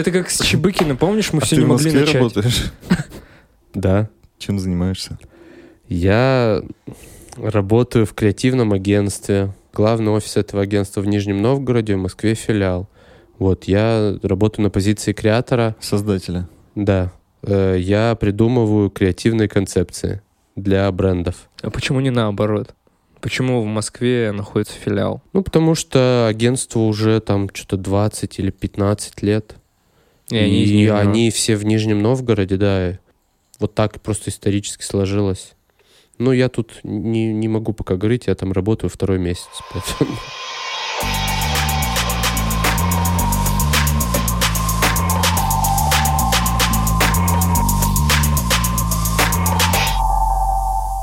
Это как с Чебыкиным, помнишь, мы А все ты не в могли Москве начать. работаешь? Да. Чем занимаешься? Я работаю в креативном агентстве. Главный офис этого агентства в Нижнем Новгороде, в Москве филиал. Вот, я работаю на позиции креатора. Создателя. Да. Э, Я придумываю креативные концепции для брендов. А почему не наоборот? Почему в Москве находится филиал? Ну, потому что агентству уже там что-то 20 или 15 лет. И они из Нижнего. они все в Нижнем Новгороде, да. Вот так просто исторически сложилось. Ну, я тут не, не могу пока говорить, я там работаю второй месяц. поэтому-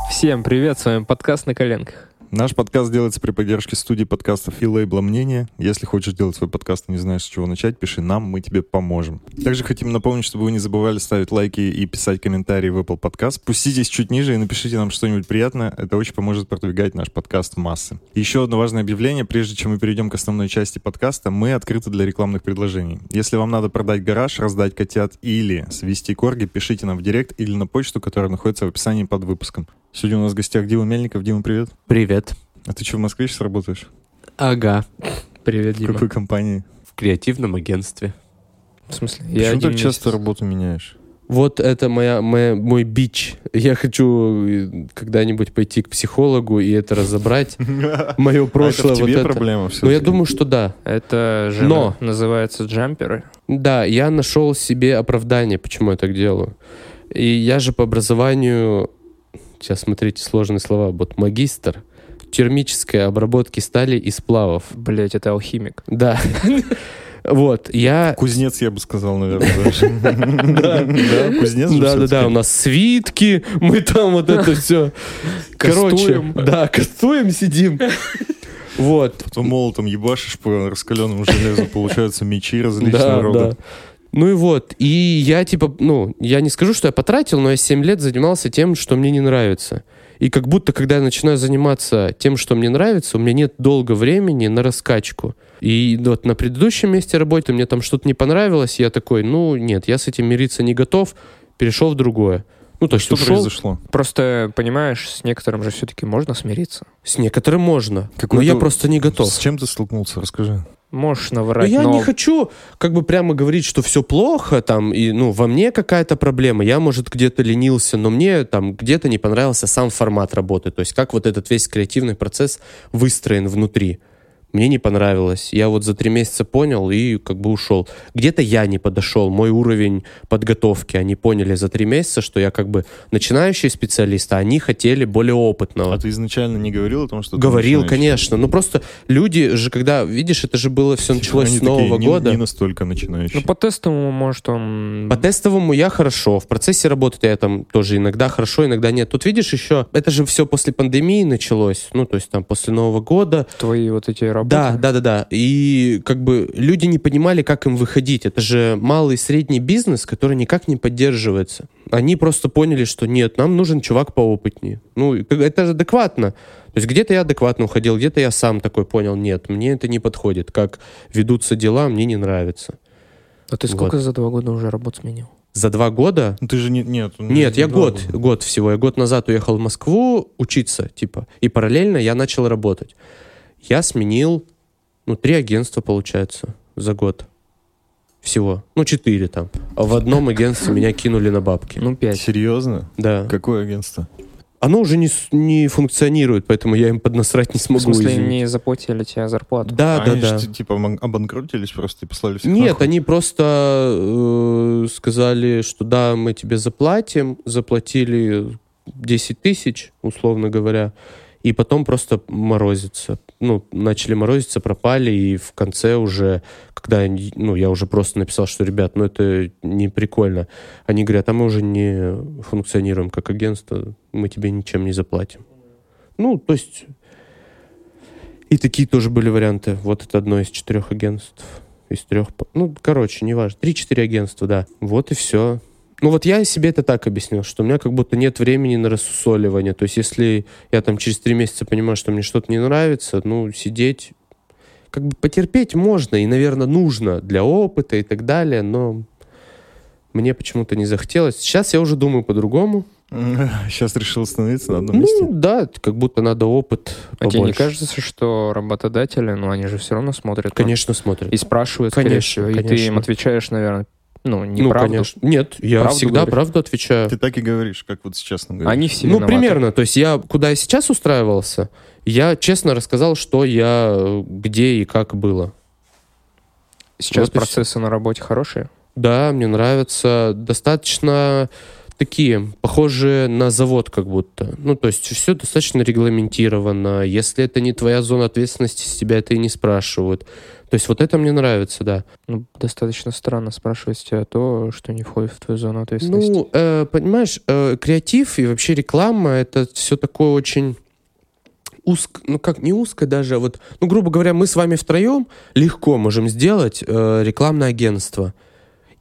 Всем привет, с вами подкаст «На коленках». Наш подкаст делается при поддержке студии подкастов и лейбла «Мнение». Если хочешь делать свой подкаст и не знаешь, с чего начать, пиши нам, мы тебе поможем. Также хотим напомнить, чтобы вы не забывали ставить лайки и писать комментарии в Apple Podcast. Спуститесь чуть ниже и напишите нам что-нибудь приятное. Это очень поможет продвигать наш подкаст в массы. Еще одно важное объявление. Прежде чем мы перейдем к основной части подкаста, мы открыты для рекламных предложений. Если вам надо продать гараж, раздать котят или свести корги, пишите нам в директ или на почту, которая находится в описании под выпуском. Сегодня у нас в гостях Дима Мельников. Дима, привет. Привет. А ты что, в Москве сейчас работаешь? Ага. Привет, В Дима. какой компании? В креативном агентстве. В смысле? Почему один так часто месяц. работу меняешь? Вот это моя, моя, мой бич. Я хочу э, когда-нибудь пойти к психологу и это разобрать. Мое прошлое а это в вот тебе это. проблема Ну, все-таки? я думаю, что да. Это же Но. называется джамперы. Да, я нашел себе оправдание, почему я так делаю. И я же по образованию, сейчас смотрите, сложные слова, вот магистр термической обработки стали и сплавов. Блять, это алхимик. Да. Вот, я... Кузнец, я бы сказал, наверное, даже. Да, кузнец же Да, да, да, всё-таки. у нас свитки, мы там вот это все. Короче, Кастуем. да, кастуем сидим. Вот. Потом молотом ебашишь по раскаленному железу, получаются мечи различного да. рода. Ну и вот, и я типа, ну, я не скажу, что я потратил, но я 7 лет занимался тем, что мне не нравится. И как будто, когда я начинаю заниматься тем, что мне нравится, у меня нет долго времени на раскачку. И вот на предыдущем месте работы мне там что-то не понравилось, и я такой, ну нет, я с этим мириться не готов, перешел в другое. Ну, то есть Что ушел. произошло? Просто, понимаешь, с некоторым же все-таки можно смириться. С некоторым можно, но Какой-то- я просто не готов. С чем ты столкнулся? Расскажи. Можешь Но наврать, я но... не хочу как бы прямо говорить, что все плохо, там, и, ну, во мне какая-то проблема, я, может, где-то ленился, но мне там где-то не понравился сам формат работы, то есть как вот этот весь креативный процесс выстроен внутри. Мне не понравилось. Я вот за три месяца понял и как бы ушел. Где-то я не подошел. Мой уровень подготовки. Они поняли за три месяца, что я как бы начинающий специалист, а они хотели более опытного. А ты изначально не говорил о том, что ты Говорил, конечно. Ну просто люди же, когда, видишь, это же было все началось Они с Нового такие, не- года. Не настолько начинающие. Ну, по тестовому, может, он... По тестовому я хорошо. В процессе работы я там тоже иногда хорошо, иногда нет. Тут видишь еще, это же все после пандемии началось. Ну, то есть там после Нового года. Твои вот эти работы. Да, да, да, да. И как бы люди не понимали, как им выходить. Это же малый и средний бизнес, который никак не поддерживается. Они просто поняли, что нет, нам нужен чувак поопытнее. Ну, это же адекватно. То есть где-то я адекватно уходил, где-то я сам такой понял, нет, мне это не подходит. Как ведутся дела, мне не нравится. А ты сколько за два года уже работ сменил? За два года Ну ты же не... Нет, Нет, не я год, года. год всего. Я год назад уехал в Москву учиться, типа. И параллельно я начал работать. Я сменил, ну, три агентства, получается, за год. Всего. Ну, четыре там. А в одном агентстве меня кинули на бабки. Ну, пять. Серьезно? Да. Какое агентство? Оно уже не, не функционирует, поэтому я им поднасрать не В смогу. смысле, извините. не заплатили тебе зарплату? Да, А да, они да. ж, типа обан- обанкротились просто и послали всех Нет, нахуй? они просто э, сказали, что да, мы тебе заплатим, заплатили 10 тысяч, условно говоря, и потом просто морозиться. Ну, начали морозиться, пропали, и в конце уже, когда ну, я уже просто написал, что, ребят, ну это не прикольно. Они говорят, а мы уже не функционируем как агентство, мы тебе ничем не заплатим. Ну, то есть... И такие тоже были варианты. Вот это одно из четырех агентств. Из трех... Ну, короче, неважно. Три-четыре агентства, да. Вот и все. Ну, вот я себе это так объяснил, что у меня как будто нет времени на рассусоливание. То есть, если я там через три месяца понимаю, что мне что-то не нравится, ну, сидеть как бы потерпеть можно и, наверное, нужно для опыта и так далее, но мне почему-то не захотелось. Сейчас я уже думаю по-другому. Сейчас решил остановиться на одном месте. Ну, да, как будто надо опыт А тебе не побольше. кажется, что работодатели, ну, они же все равно смотрят ну, Конечно, смотрят. и спрашивают, Конечно, всего, и ты конечно. им отвечаешь, наверное, ну, ну, неправду. конечно. Нет, я Правду всегда говоришь? правду отвечаю. Ты так и говоришь, как вот сейчас говоришь. Они все Ну, виноваты. примерно. То есть я, куда я сейчас устраивался, я честно рассказал, что я, где и как было. Сейчас Вот процессы на работе хорошие? Да, мне нравится. Достаточно такие, похожие на завод как будто. Ну, то есть все достаточно регламентировано. Если это не твоя зона ответственности, с тебя это и не спрашивают. То есть вот это мне нравится, да. Ну, достаточно странно спрашивать тебя то, что не входит в твою зону ответственности. Ну, э, понимаешь, э, креатив и вообще реклама это все такое очень узко, ну как не узко даже, а вот, ну грубо говоря, мы с вами втроем легко можем сделать э, рекламное агентство.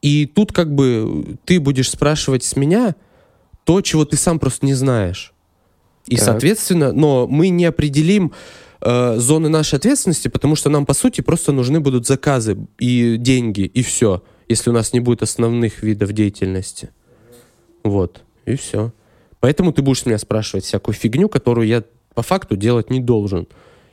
И тут как бы ты будешь спрашивать с меня то, чего ты сам просто не знаешь. И, Так. соответственно, но мы не определим э, зоны нашей ответственности, потому что нам, по сути, просто нужны будут заказы и деньги, и все, если у нас не будет основных видов деятельности. Вот, и все. Поэтому ты будешь меня спрашивать всякую фигню, которую я по факту делать не должен.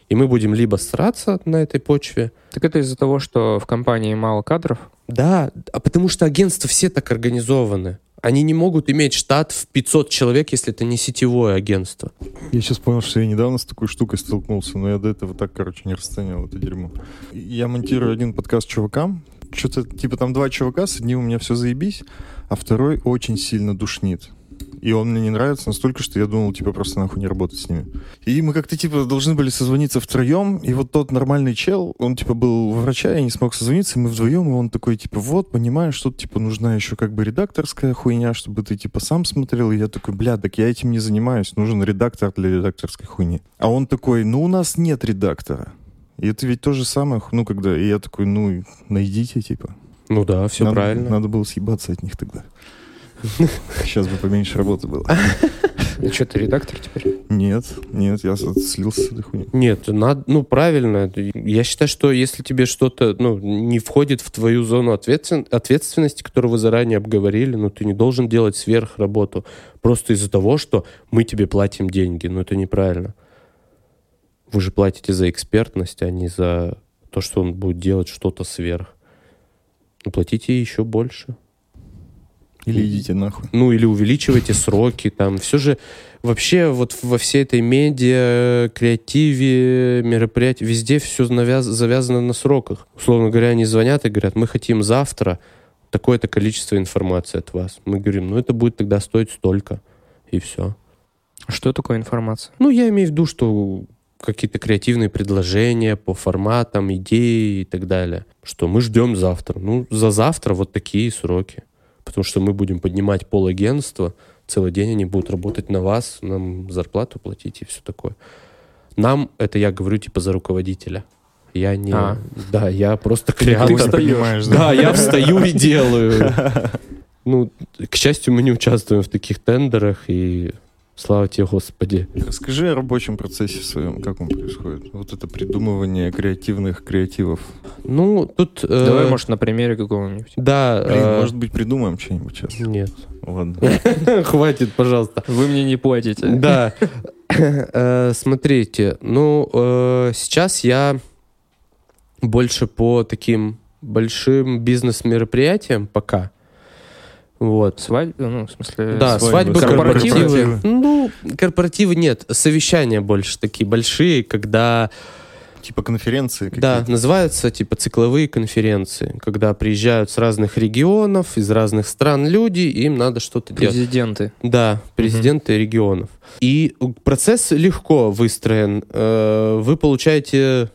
И мы будем либо сраться на этой почве, Так это из-за того, что в компании мало кадров? да, а потому что агентства все так организованы. Они не могут иметь штат в 500 человек, если это не сетевое агентство. Я сейчас понял, что я недавно с такой штукой столкнулся, но я до этого так, короче, не расценивал это дерьмо. Я монтирую один подкаст чувакам, что-то, типа, там два чувака, с одним у меня все заебись, а второй очень сильно душнит. И он мне не нравится настолько, что я думал, типа, просто нахуй не работать с ними. И мы как-то, типа, должны были созвониться втроем, и вот тот нормальный чел, он, типа, был у врача, я не смог созвониться, и мы вдвоем, и он такой, типа, вот, понимаешь, что, типа, нужна еще как бы редакторская хуйня, чтобы ты, типа, сам смотрел. И я такой, бля, так я этим не занимаюсь, нужен редактор для редакторской хуйни. А он такой, ну, у нас нет редактора. И это ведь то же самое, ну, когда... И я такой, ну, найдите, типа. Ну да, все надо, правильно. Надо было съебаться от них тогда. Сейчас бы поменьше работы было. И что, ты редактор теперь? Нет, нет, я слился с этой хуйней. Нет, надо, ну правильно. Я считаю, что если тебе что-то ну, не входит в твою зону ответствен- ответственности, которую вы заранее обговорили, ну ты не должен делать сверхработу просто из-за того, что мы тебе платим деньги. Ну это неправильно. Вы же платите за экспертность, а не за то, что он будет делать что-то сверх. Ну, платите еще больше. Или идите нахуй. Ну, или увеличивайте сроки, там, все же вообще вот во всей этой медиа, креативе, мероприятии, везде все завязано на сроках. Условно говоря, они звонят и говорят, мы хотим завтра такое-то количество информации от вас. Мы говорим, ну, это будет тогда стоить столько, и все. А Что такое информация? Ну, я имею в виду, что какие-то креативные предложения по форматам, идеи и так далее. Что мы ждем завтра. Ну, за завтра вот такие сроки. Потому что мы будем поднимать пол агентства, целый день они будут работать на вас, нам зарплату платить и все такое. Нам, это я говорю типа за руководителя. Я не... А. Да, я просто Ты креатор. хуй понимаешь, Да, я встаю и делаю. Ну, к счастью, мы не участвуем в таких тендерах, и слава тебе, Господи. Расскажи о рабочем процессе своем, как он происходит. Вот это придумывание креативных креативов. Ну, тут... э, Давай, может, на примере какого-нибудь. Да. Блин, э, может быть, придумаем что-нибудь сейчас. Нет. Ладно. Хватит, пожалуйста. Вы мне не платите. Да. Э, Смотрите, ну, э, сейчас я больше по таким большим бизнес-мероприятиям пока. Вот. Свадьба, ну, в смысле... Да, свадьбы, свадьбы, корпоративы. корпоративы. Ну, корпоративы нет, совещания больше такие большие, когда, Типа конференции да, называются типа цикловые конференции, когда приезжают с разных регионов, из разных стран люди, и им надо что-то делать. Президенты. Да, президенты регионов. И процесс легко выстроен. Э, Вы получаете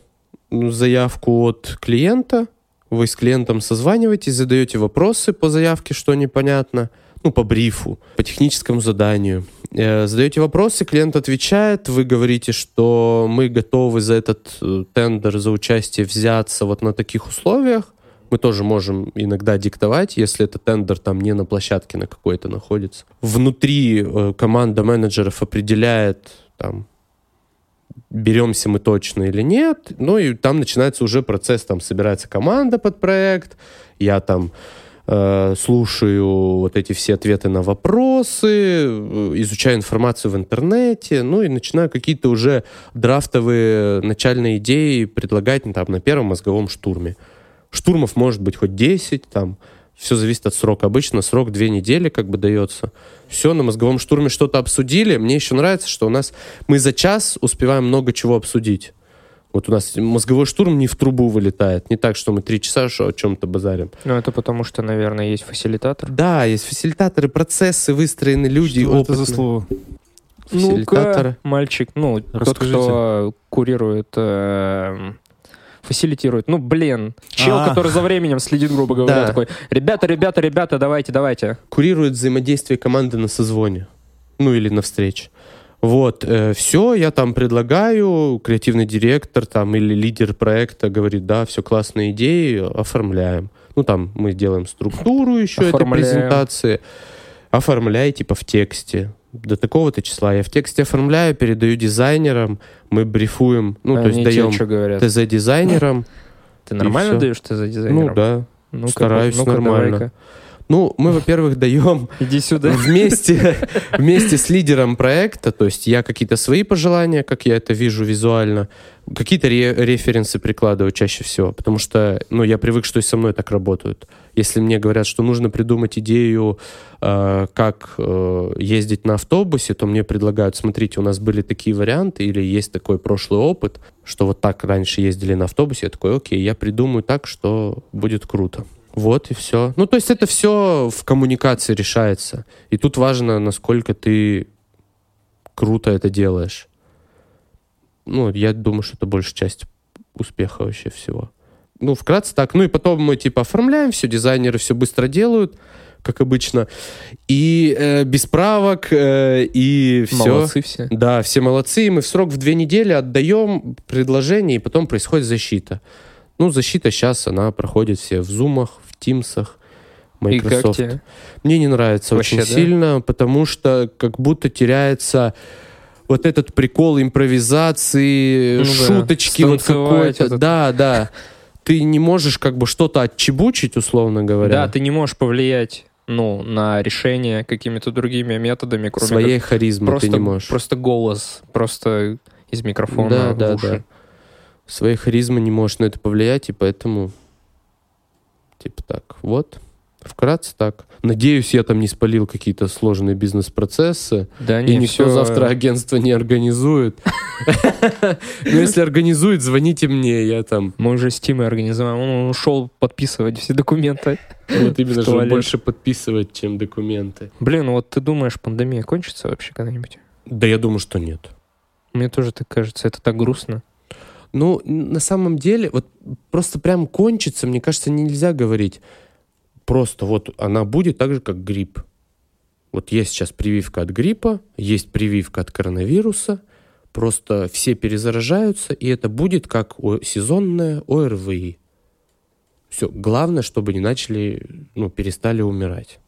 ну, заявку от клиента, вы с клиентом созваниваетесь, задаете вопросы по заявке, что непонятно, ну, по брифу, по техническому заданию. Э, Задаете вопросы, клиент отвечает, вы говорите, что мы готовы за этот э, тендер, за участие взяться вот на таких условиях. Мы тоже можем иногда диктовать, если этот тендер там не на площадке на какой-то находится. Внутри э, команда менеджеров определяет там беремся мы точно или нет. Ну и там начинается уже процесс, там собирается команда под проект, я там э, слушаю вот эти все ответы на вопросы, э, изучаю информацию в интернете, ну и начинаю какие-то уже драфтовые начальные идеи предлагать ну, там, на первом мозговом штурме. Штурмов может быть хоть 10, там, все зависит от срока. Обычно срок две недели как бы дается. Все, на мозговом штурме что-то обсудили. Мне еще нравится, что у нас мы за час успеваем много чего обсудить. Вот у нас мозговой штурм не в трубу вылетает. Не так, что мы три часа что, о чем-то базарим. Ну, это потому что, наверное, есть фасилитатор. Да, есть фасилитаторы, процессы выстроены, люди Что это опытные. за слово? Фасилитаторы. Ну-ка, мальчик, ну, тот, Расскажите. кто курирует, эм, фасилитирует. Ну, блин, чел, А. который за временем следит, грубо говоря, Да. такой, ребята, ребята, ребята, давайте, давайте. Курирует взаимодействие команды на созвоне. Ну или на встрече. Вот, все, я там предлагаю, креативный директор там или лидер проекта говорит, да, все классные идеи, оформляем. Ну там мы делаем структуру еще этой Оформляем. презентации. Оформляй типа в тексте. До такого-то числа я в тексте оформляю, передаю дизайнерам, мы брифуем, ну то есть даем? ТЗ дизайнерам. Ты нормально даешь ты за дизайнером? Ну да. Ну-ка, стараюсь ну-ка, нормально. давай-ка. Ну, мы, во-первых, даем Иди сюда. вместе, вместе с лидером проекта, то есть я какие-то свои пожелания, как я это вижу визуально, какие-то ре- референсы прикладываю чаще всего, потому что, ну, я привык, что и со мной так работают. Если мне говорят, что нужно придумать идею, э, как э, ездить на автобусе, то мне предлагают, смотрите, у нас были такие варианты, или есть такой прошлый опыт, что вот так раньше ездили на автобусе, я такой, окей, я придумаю так, что будет круто. Вот и все. Ну, то есть это все в коммуникации решается. И тут важно, насколько ты круто это делаешь. Ну, я думаю, что это большая часть успеха вообще всего. Ну, вкратце так. Ну, и потом мы, типа, оформляем все, дизайнеры все быстро делают, как обычно. И э, без правок, э, и все. Молодцы все. Да, все молодцы. И мы в срок в две недели отдаем предложение, и потом происходит защита. Ну, защита сейчас, она проходит все в зумах, в тимсах, И как Microsoft. тебе? Мне не нравится Вообще, очень да? сильно, потому что как будто теряется вот этот прикол импровизации, Ну да, шуточки вот станцевать какой-то. этот. Да, да. Ты не можешь как бы что-то отчебучить, условно говоря, Да, ты не можешь повлиять ну, на решение какими-то другими методами, кроме своей харизмы просто, ты не можешь. просто голос, просто из микрофона Да, в да, уши. да. Своей харизмой не можешь на это повлиять, и поэтому типа так. Вот. Вкратце так. Надеюсь, я там не спалил какие-то сложные бизнес-процессы, Да, и не, никто всё- завтра агентство не организует. Но если организует, звоните мне, я там Мы уже с Тимой организовали. Он ушел подписывать все документы. вот именно туалет. больше подписывать, чем документы. Блин, вот ты думаешь, пандемия кончится вообще когда-нибудь? Да я думаю, что нет. Мне тоже так кажется, это так грустно. Ну, на самом деле, вот просто прям кончится, мне кажется, нельзя говорить. Просто вот она будет так же, как грипп. Вот есть сейчас прививка от гриппа, есть прививка от коронавируса, просто все перезаражаются, и это будет как сезонное ОРВИ. Все, главное, чтобы не начали, ну, перестали умирать.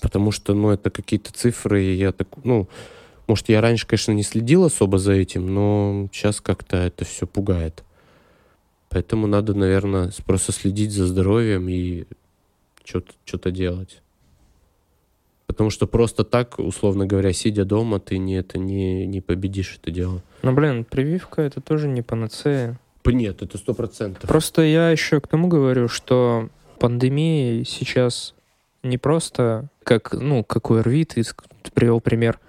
Потому что, ну, это какие-то цифры, и я так, ну, может, я раньше, конечно, не следил особо за этим, но сейчас как-то это все пугает. Поэтому надо, наверное, просто следить за здоровьем и что-то что делать. Потому что просто так, условно говоря, сидя дома, ты не, это не, не победишь это дело. Но, блин, прививка это тоже не панацея. Нет, это сто процентов. Просто я еще к тому говорю, что пандемия сейчас не просто как, ну, как ск- ты привел пример,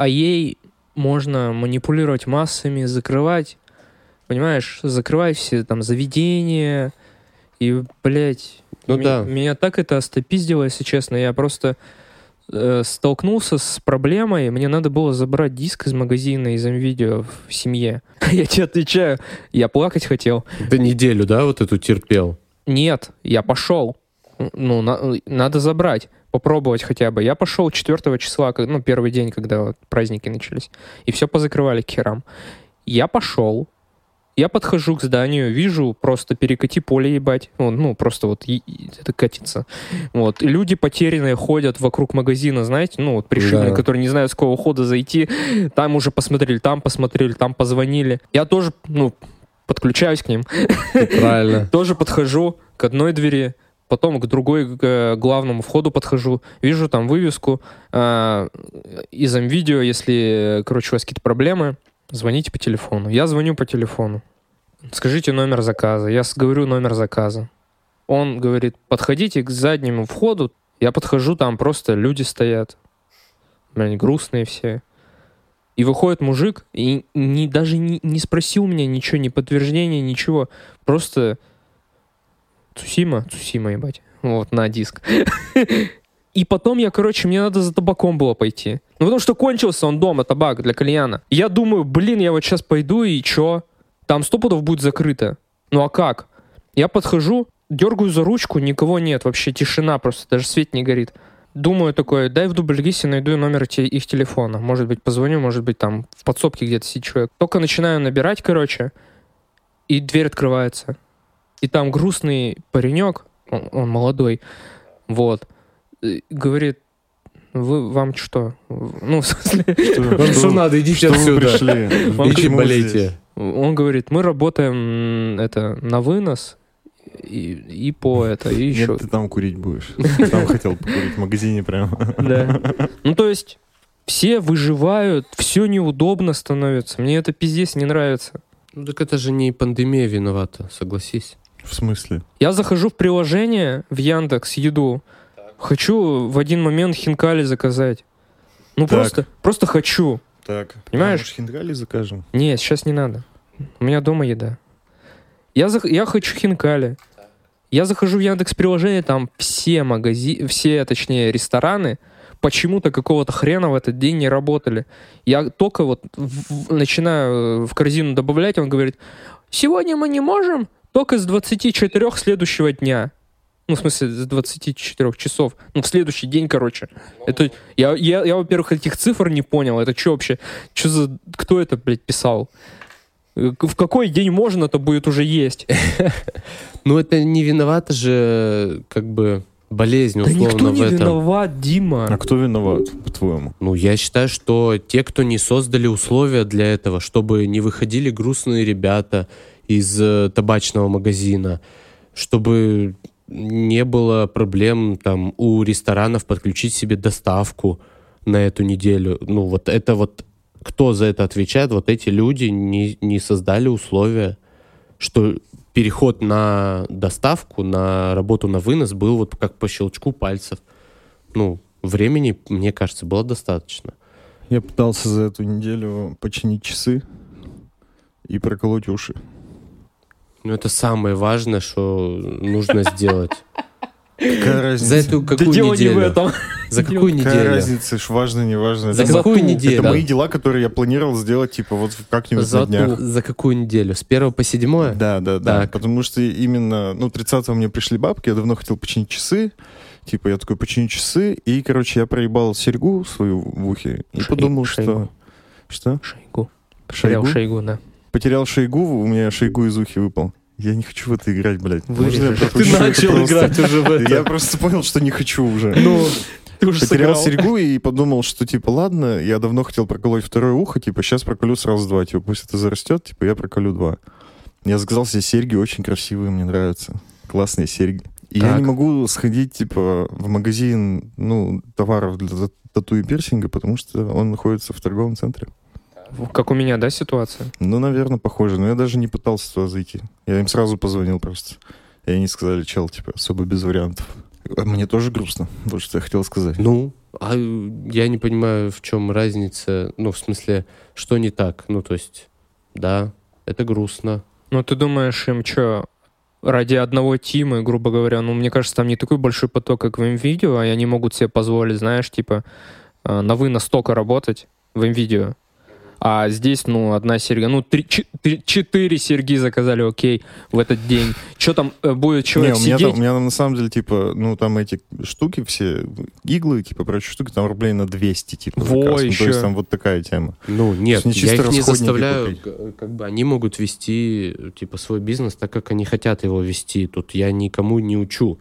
а ей можно манипулировать массами, закрывать, понимаешь, закрывать все там заведения, и, блядь, Ну ме- да. меня так это остопиздило, если честно, я просто э, столкнулся с проблемой, мне надо было забрать диск из магазина из видео в семье. Я тебе отвечаю, я плакать хотел. Ты неделю, да, вот эту терпел? Нет, я пошел. Ну, на- надо забрать, попробовать хотя бы. Я пошел 4 числа, ну, первый день, когда вот праздники начались. И все позакрывали к херам. Я пошел, Я подхожу к зданию, вижу просто перекати поле ебать. Он, ну, просто вот и- и это катится. Вот. И люди потерянные ходят вокруг магазина, знаете, ну, вот пришибленные, Да. которые не знают, с какого хода зайти. Там уже посмотрели, там посмотрели, там позвонили. Я тоже, ну, подключаюсь к ним. Правильно. Тоже подхожу к одной двери, потом к другой, к э, главному входу подхожу, вижу там вывеску э, из видео, если, короче, у вас какие-то проблемы, звоните по телефону. Я звоню по телефону. Скажите номер заказа. Я говорю номер заказа. Он говорит, подходите к заднему входу. Я подхожу, там просто люди стоят. Блин, грустные все. И выходит мужик, и не, даже не, не спросил меня ничего, ни подтверждения, ничего. Просто Цусима, Цусима, ебать. Вот, на диск. И потом я, короче, мне надо за табаком было пойти. Ну, потому что кончился он дома, табак для кальяна. Я думаю, блин, я вот сейчас пойду и чё? Там сто пудов будет закрыто. Ну, а как? Я подхожу, дергаю за ручку, никого нет, вообще тишина просто, даже свет не горит. Думаю такой, дай в дубльгисе найду номер те- их телефона. Может быть, позвоню, может быть, там в подсобке где-то сидит человек. Только начинаю набирать, короче, и дверь открывается. И там грустный паренек, он, он молодой, вот, говорит, вы, вам что? Ну, в смысле, Вам что надо, идите Что отсюда. пришли? Вам Идите здесь? болейте. он говорит, мы работаем это на вынос и, и по это, и еще. Нет, ты там курить будешь. Там хотел покурить в магазине прям. Да. Ну, то есть, все выживают, все неудобно становится. Мне это пиздец не нравится. Ну так это же не пандемия виновата, согласись. В смысле? Я захожу в приложение в Яндекс Еду. Хочу в один момент хинкали заказать. Ну Так. просто, просто хочу. Так. Понимаешь? А, может, хинкали закажем? Нет, сейчас не надо. У меня дома еда. Я, зах- я хочу хинкали. Я захожу в Яндекс приложение, там все магазины, все, точнее, рестораны почему-то какого-то хрена в этот день не работали. Я только вот в- в- начинаю э, в корзину добавлять, он говорит, сегодня мы не можем, только с 24 следующего дня. Ну, в смысле, с 24 часов. Ну, в следующий день, короче. Это, я, я, я, во-первых, этих цифр не понял. Это что вообще? Что за... Кто это, блядь, писал? Э, В какой день можно это будет уже есть? Ну это не виновата же, как бы, болезнь, Да условно, никто не в этом. виноват, Дима. А кто виноват, по-твоему? Ну, я считаю, что те, кто не создали условия для этого, чтобы не выходили грустные ребята из э, табачного магазина, чтобы не было проблем там у ресторанов подключить себе доставку на эту неделю. Ну, вот это вот кто за это отвечает? Вот эти люди не, не создали условия, что переход на доставку, на работу на вынос был вот как по щелчку пальцев. Ну, времени, мне кажется, было достаточно. Я пытался за эту неделю починить часы и проколоть уши. Ну, это самое важное, что нужно сделать. Какая разница? За эту Да какую дело не в неделю? этом. За какую Какая неделю? разница, ж важно, не важно. За Это, какую ту- неделю? это мои дела, которые я планировал сделать, типа, вот как-нибудь За на днях. За какую неделю? С первого по седьмое? Да, да, да. Так. Потому что именно, ну, 30-го мне пришли бабки, я давно хотел починить часы. Типа, я такой, починю часы, и, короче, я проебал серьгу свою в ухе и Шей- подумал, шейгу. что... Что? Шейгу. Шейгу? шейгу, да. Потерял шейгу, у меня шейгу из ухи выпал. Я не хочу в это играть, блядь. Можно я Ты начал просто? играть уже в это. Я просто понял, что не хочу уже. Ну, ты уже Потерял сыграл. серьгу и подумал, что, типа, ладно, я давно хотел проколоть второе ухо, типа, сейчас проколю сразу два, типа, пусть это зарастет, типа, я проколю два. Я заказал себе серьги, очень красивые, мне нравятся. Классные серьги. И я Так. не могу сходить, типа, в магазин, ну, товаров для та- тату и пирсинга, потому что он находится в торговом центре. Как у меня, да, ситуация? Ну, наверное, похоже. Но я даже не пытался туда зайти. Я им сразу позвонил просто. И они сказали, чел, типа, особо без вариантов. А Мне тоже грустно, вот что я хотел сказать. Ну, а я не понимаю, в чем разница. Ну, в смысле, что не так? Ну, то есть, да, это грустно. Ну, ты думаешь, им что, ради одного тима, грубо говоря, ну, мне кажется, там не такой большой поток, как в видео, и они могут себе позволить, знаешь, типа, э, на вынос только работать в видео. А здесь, ну, одна серьга, ну, три, три- четыре серьги заказали, окей, в этот день. Что там э, будет человек Не, у меня, сидеть? там, у меня там на самом деле, типа, ну, там эти штуки все, иглы, типа, прочие штуки, там рублей на 200, типа, Во, заказ. Ну, еще. То есть там вот такая тема. Ну, нет, не я их не заставляю, купить. как бы они могут вести, типа, свой бизнес так, как они хотят его вести. Тут я никому не учу.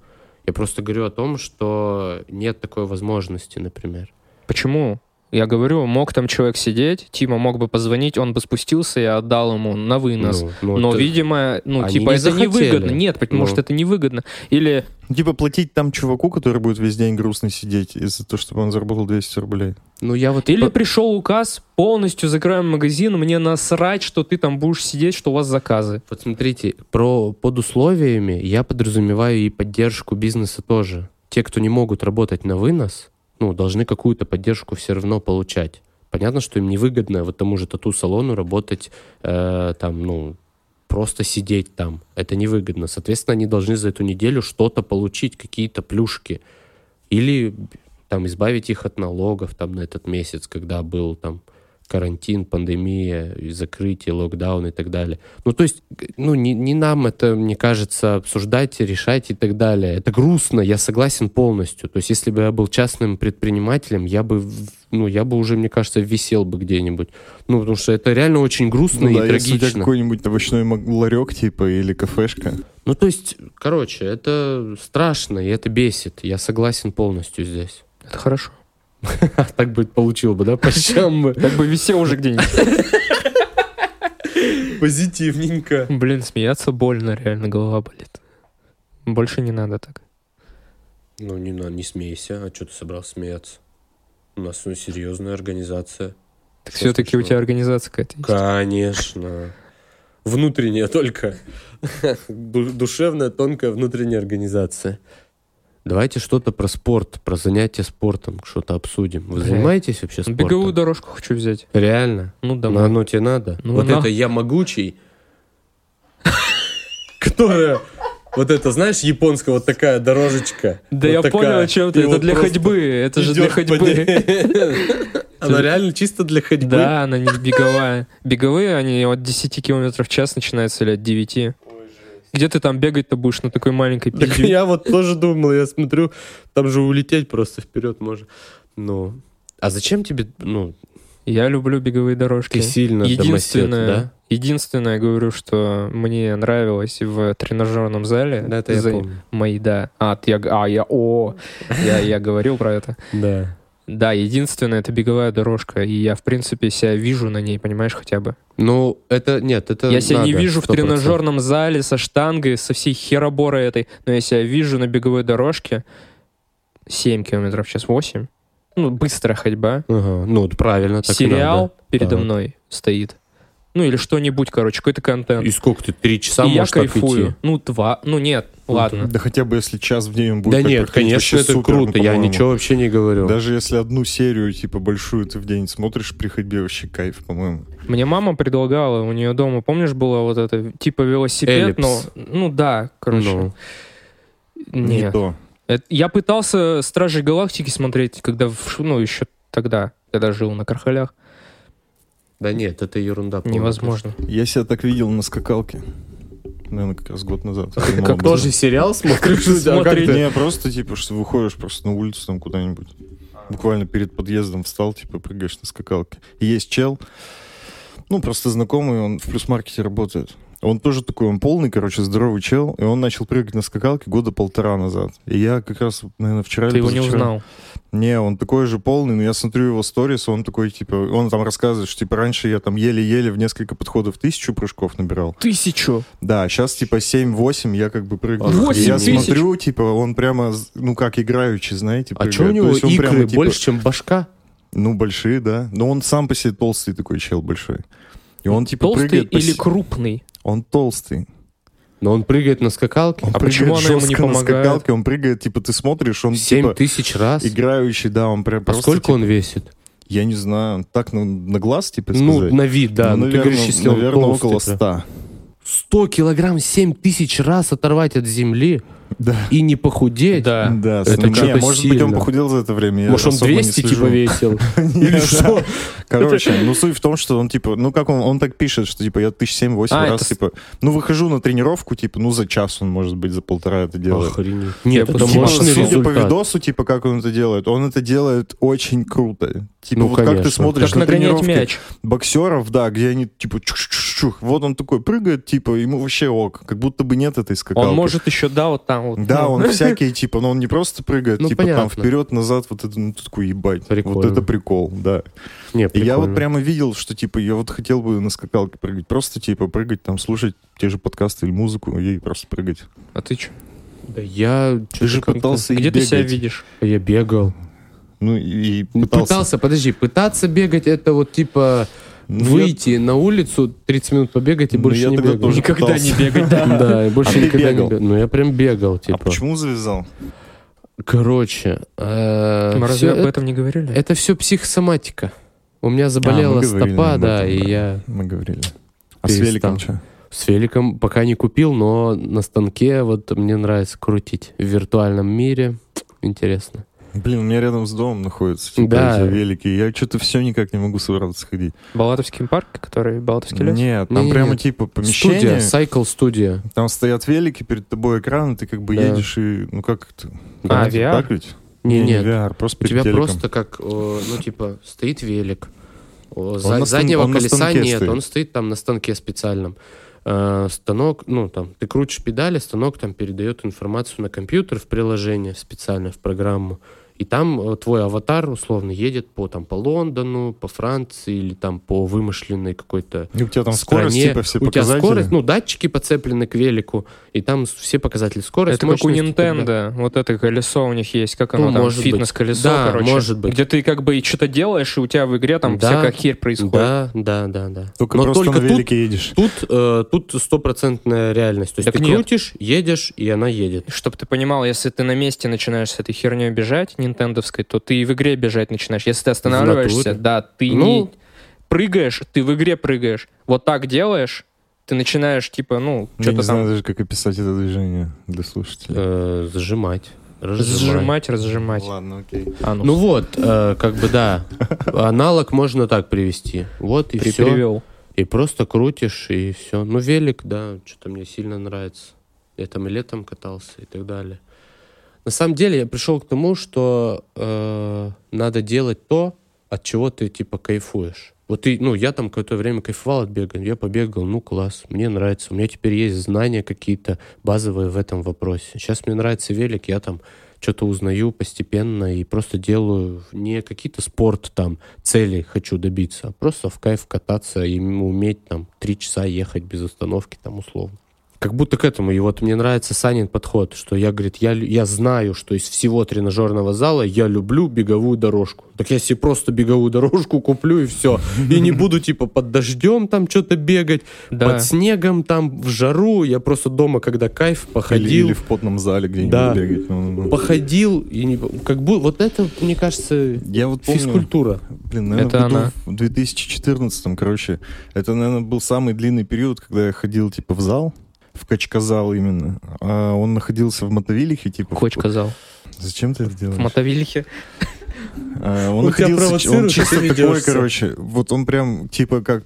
Я просто говорю о том, что нет такой возможности, например. Почему? Я говорю, мог там человек сидеть, Тима мог бы позвонить, он бы спустился и отдал ему на вынос. Ну, ну, Но, это- видимо, ну, Они типа, не это захотели. невыгодно. Нет, потому Ну. что это невыгодно. Или Типа, платить там чуваку, который будет весь день грустно сидеть из-за того, чтобы он заработал 200 рублей. ну, я вот... Или по- пришел указ, полностью закроем магазин, мне насрать, что ты там будешь сидеть, что у вас заказы. Вот смотрите, про под условиями я подразумеваю и поддержку бизнеса тоже. Те, кто не могут работать на вынос, ну, должны какую-то поддержку все равно получать. Понятно, что им невыгодно вот тому же тату-салону работать э, там, ну, просто сидеть там. Это невыгодно. Соответственно, они должны за эту неделю что-то получить, какие-то плюшки. Или там избавить их от налогов там на этот месяц, когда был там карантин, пандемия, закрытие, локдаун и так далее. Ну, то есть, ну, не, не нам это, мне кажется, обсуждать, решать и так далее. Это грустно, я согласен полностью. То есть, если бы я был частным предпринимателем, я бы, ну, я бы уже, мне кажется, висел бы где-нибудь. Ну, потому что это реально очень грустно Ну да, и если у тебя трагично. какой-нибудь овощной ларек, типа, или кафешка. Ну, то есть, короче, это страшно, и это бесит. Я согласен полностью здесь. Это хорошо. Так бы получил бы, да, по щам бы. Как бы висел уже где-нибудь. Позитивненько. Блин, смеяться больно, реально голова болит. Больше не надо так. Ну, не, на- не смейся. А что ты собрался смеяться? У нас ну, серьезная организация. Так все-таки у тебя организация какая-то есть. Конечно. Внутренняя только. Ду- Душевная, тонкая внутренняя организация. Давайте что-то про спорт, про занятия спортом, что-то обсудим. Вы Бля. занимаетесь вообще спортом? Беговую дорожку хочу взять. Реально? Ну, Ну, домой. оно тебе надо? Ну, вот на- это я могучий, которая... Вот это, знаешь, японская вот такая дорожечка. Да Вот я такая. понял, о чем ты. И Это вот для ходьбы. Это же для ходьбы. Она реально чисто для ходьбы. Да, она не беговая. Беговые, они от 10 километров в час начинаются или от 9. Где ты там бегать-то будешь на такой маленькой Так пизде? я вот тоже думал, я смотрю, там же улететь просто вперед можно. Ну, а зачем тебе, ну, Я люблю беговые дорожки. ты сильно домосед, Единственное, да? единственное, говорю, что мне нравилось в тренажерном зале. Да, это я помню. Мои, да. А, ты, я, а, я, о, я, я говорил про это. Да. Да, единственное, это беговая дорожка, и я, в принципе, себя вижу на ней, понимаешь, хотя бы. Ну, это, нет, это я себя не надо, вижу в 100%. тренажерном зале со штангой, со всей хероборой этой, но я себя вижу на беговой дорожке 7 километров в час, 8. Ну, быстрая ходьба. Ага, ну, вот правильно, так Сериал надо. передо Ага. мной стоит. Ну, или что-нибудь, короче, какой-то контент. И сколько ты, три часа и я можешь так кайфую. Ну, два. Ну, нет, ладно. Да хотя бы если час в день он будет Да нет, конечно, это супер, ну, круто, я по-моему. ничего вообще не говорю. Даже если одну серию, типа, большую ты в день смотришь при ходьбе, вообще кайф, по-моему. Мне мама предлагала, у нее дома, помнишь, было вот это, типа велосипед, Эллипс. но, ну да, короче. Ну, Не Нет. то. Это- я пытался Стражей Галактики смотреть, когда, в ну, еще тогда, когда жил на Кархалях. да нет, это ерунда. Невозможно. Я себя так видел на скакалке. Наверное, как раз год назад. Как Как тоже сериал смотришь? Не, просто, типа, что выходишь просто на улицу там куда-нибудь. Буквально перед подъездом встал, типа, прыгаешь на скакалке. Есть чел, ну, просто знакомый, он в плюс-маркете работает. Он тоже такой, он полный, короче, здоровый чел, и он начал прыгать на скакалке года полтора назад. И я как раз, наверное, вчера Ты его не узнал. Не, он такой же полный, но я смотрю его сторис, он такой, типа, он там рассказывает, что, типа, раньше я там еле-еле в несколько подходов тысячу прыжков набирал. Тысячу. Да, сейчас, типа, 7-8 я как бы прыгаю. Восемь И я тысяч? смотрю, типа, он прямо, ну, как играючи, знаете, А прыгает. что у него икры прямо, типа, больше, чем башка? Ну, большие, да. Но он сам по себе толстый такой чел большой. И он, типа, Толстый прыгает... по или се- крупный? Он толстый. Но он прыгает на скакалке Он А почему она ему не жестко на помогает? скакалке, он прыгает, типа, ты смотришь, он, семь типа, тысяч раз. играющий, да, он прям А просто, сколько типа, он весит? Я не знаю, так на, на глаз, типа, Ну, сказать? на вид, да. Ну, Ну, ты наверное, говоришь, если он наверное, толстый около прям. 100. 100 килограмм 7 тысяч раз оторвать от земли. Да. и не похудеть. Да. Да, Это не, что-то может быть, он сильно. похудел за это время. я Может, он особо не 200 слежу. типа весил? Или что? Короче, ну суть в том, что он типа, ну как он, он так пишет, что типа я тысяч семь-восемь А, раз типа, ну выхожу на тренировку, типа, ну за час он может быть, за полтора это делает. Охренеть. Нет, это Типа, мощный судя по видосу, типа, как он это делает, он это делает очень круто. Типа, Ну, вот как ты конечно. смотришь Как на тренировки боксеров, да, где они, типа, чух-чух-чух, вот он такой прыгает, типа, ему вообще ок, как будто бы нет этой скакалки. Он может еще, да, вот там вот. Да, ну, он всякие, типа, но он не просто прыгает, Ну, типа, там понятно. вперед, назад, вот это, ну, ты такой, ебать. Прикольно. Вот это прикол, да. Не, И я вот прямо видел, что, типа, я вот хотел бы на скакалке прыгать. Просто, типа, прыгать, там, слушать те же подкасты или музыку и просто прыгать. А ты что? Да я... Ты же пытался и Где ты себя бегать. видишь? Я бегал. Ну, и, и Пытался. пытался. подожди, пытаться бегать, это вот типа Ну, выйти на улицу, 30 минут побегать и Ну, больше я не тогда бегать. тоже Никогда пытался. не бегать, да. Да, и больше А никогда бегал? не бегал. Ну, я прям бегал, А типа. почему завязал? Короче, э, Мы всё разве об это, этом не говорили? это все психосоматика. У меня А, заболела мы говорили стопа, да, этом, и да. я Мы говорили. А с великом что? с великом пока не купил, но на станке вот мне нравится крутить в виртуальном мире. Интересно. Блин, у меня рядом с домом находятся типа, Да. эти велики. Я что-то все никак не могу собраться сходить. Балатовский парк, который Балатовский лес? Нет, там Не-не-не. прямо типа помещение. Студия, Cycle студия. Там стоят велики, перед тобой экран, и ты как бы Да. едешь и... Ну как это? А, Как VR? Так ведь? Не, не нет. VR, просто У тебя телеком. просто как, ну, типа, стоит велик. За- заднего он колеса нет, стоит. он стоит там на станке специальном. Э, станок, ну, там, ты крутишь педали, станок там передает информацию на компьютер в приложение специальное, в программу. И там э, твой аватар, условно, едет по, там, по Лондону, по Франции или там по вымышленной какой-то И у тебя там стране. скорость, типа, все у тебя показатели. скорость, ну, датчики подцеплены к велику, и там все показатели скорости, Это как у. Nintendo, вот это колесо у них есть, как оно Ну, там, может быть. фитнес-колесо, Да, короче. может быть. Где ты как бы и что-то делаешь, и у тебя в игре там Да. всякая херь происходит. Да, да, да, да. Только Но просто только на тут велике едешь. Тут, э, тут стопроцентная реальность. То есть Так ты нет. крутишь, едешь, и она едет. Чтобы ты понимал, если ты на месте начинаешь с этой херней бежать, нинтендовской, то ты и в игре бежать начинаешь. Если ты останавливаешься, да, ты Ну. не прыгаешь, ты в игре прыгаешь. Вот так делаешь, ты начинаешь, типа, ну, Я что-то не знаю там даже, как описать это движение для слушателей. Э, зажимать. Разжимать. сжимать, разжимать. Ладно, окей. Анус. Ну вот, э, как бы да. Аналог можно так привести. Вот и При- все. привел. И просто крутишь, и все. Ну, велик, да, что-то мне сильно нравится. Я там и летом катался и так далее. На самом деле я пришел к тому, что э, надо делать то, от чего ты типа кайфуешь. Вот ты, ну, я там какое-то время кайфовал от бегания, я побегал, ну, класс, мне нравится. У меня теперь есть знания какие-то базовые в этом вопросе. Сейчас мне нравится велик, я там что-то узнаю постепенно и просто делаю не какие-то спорт там, цели хочу добиться, а просто в кайф кататься и уметь там три часа ехать без остановки там условно. Как будто к этому. И вот мне нравится Санин подход, что я, говорит, я, я знаю, что из всего тренажерного зала я люблю беговую дорожку. Так я себе просто беговую дорожку куплю и все. И не буду типа под дождем там что-то бегать, Да. под снегом там в жару. Я просто дома, когда кайф, Или, походил. или в потном зале где-нибудь Да. бегать. Ну, ну, ну. Походил, и не, как бы вот это, мне кажется, Я вот помню, физкультура. блин, наверное, Это она. в 2014, короче, это, наверное, был самый длинный период, когда я ходил, типа, в зал, в качказал именно. А он находился в Мотовилихе, типа. сказал. Зачем ты это делаешь? В мотовилихе. А, он Он находился, он чисто такой, ведешься. короче, вот он прям, типа, как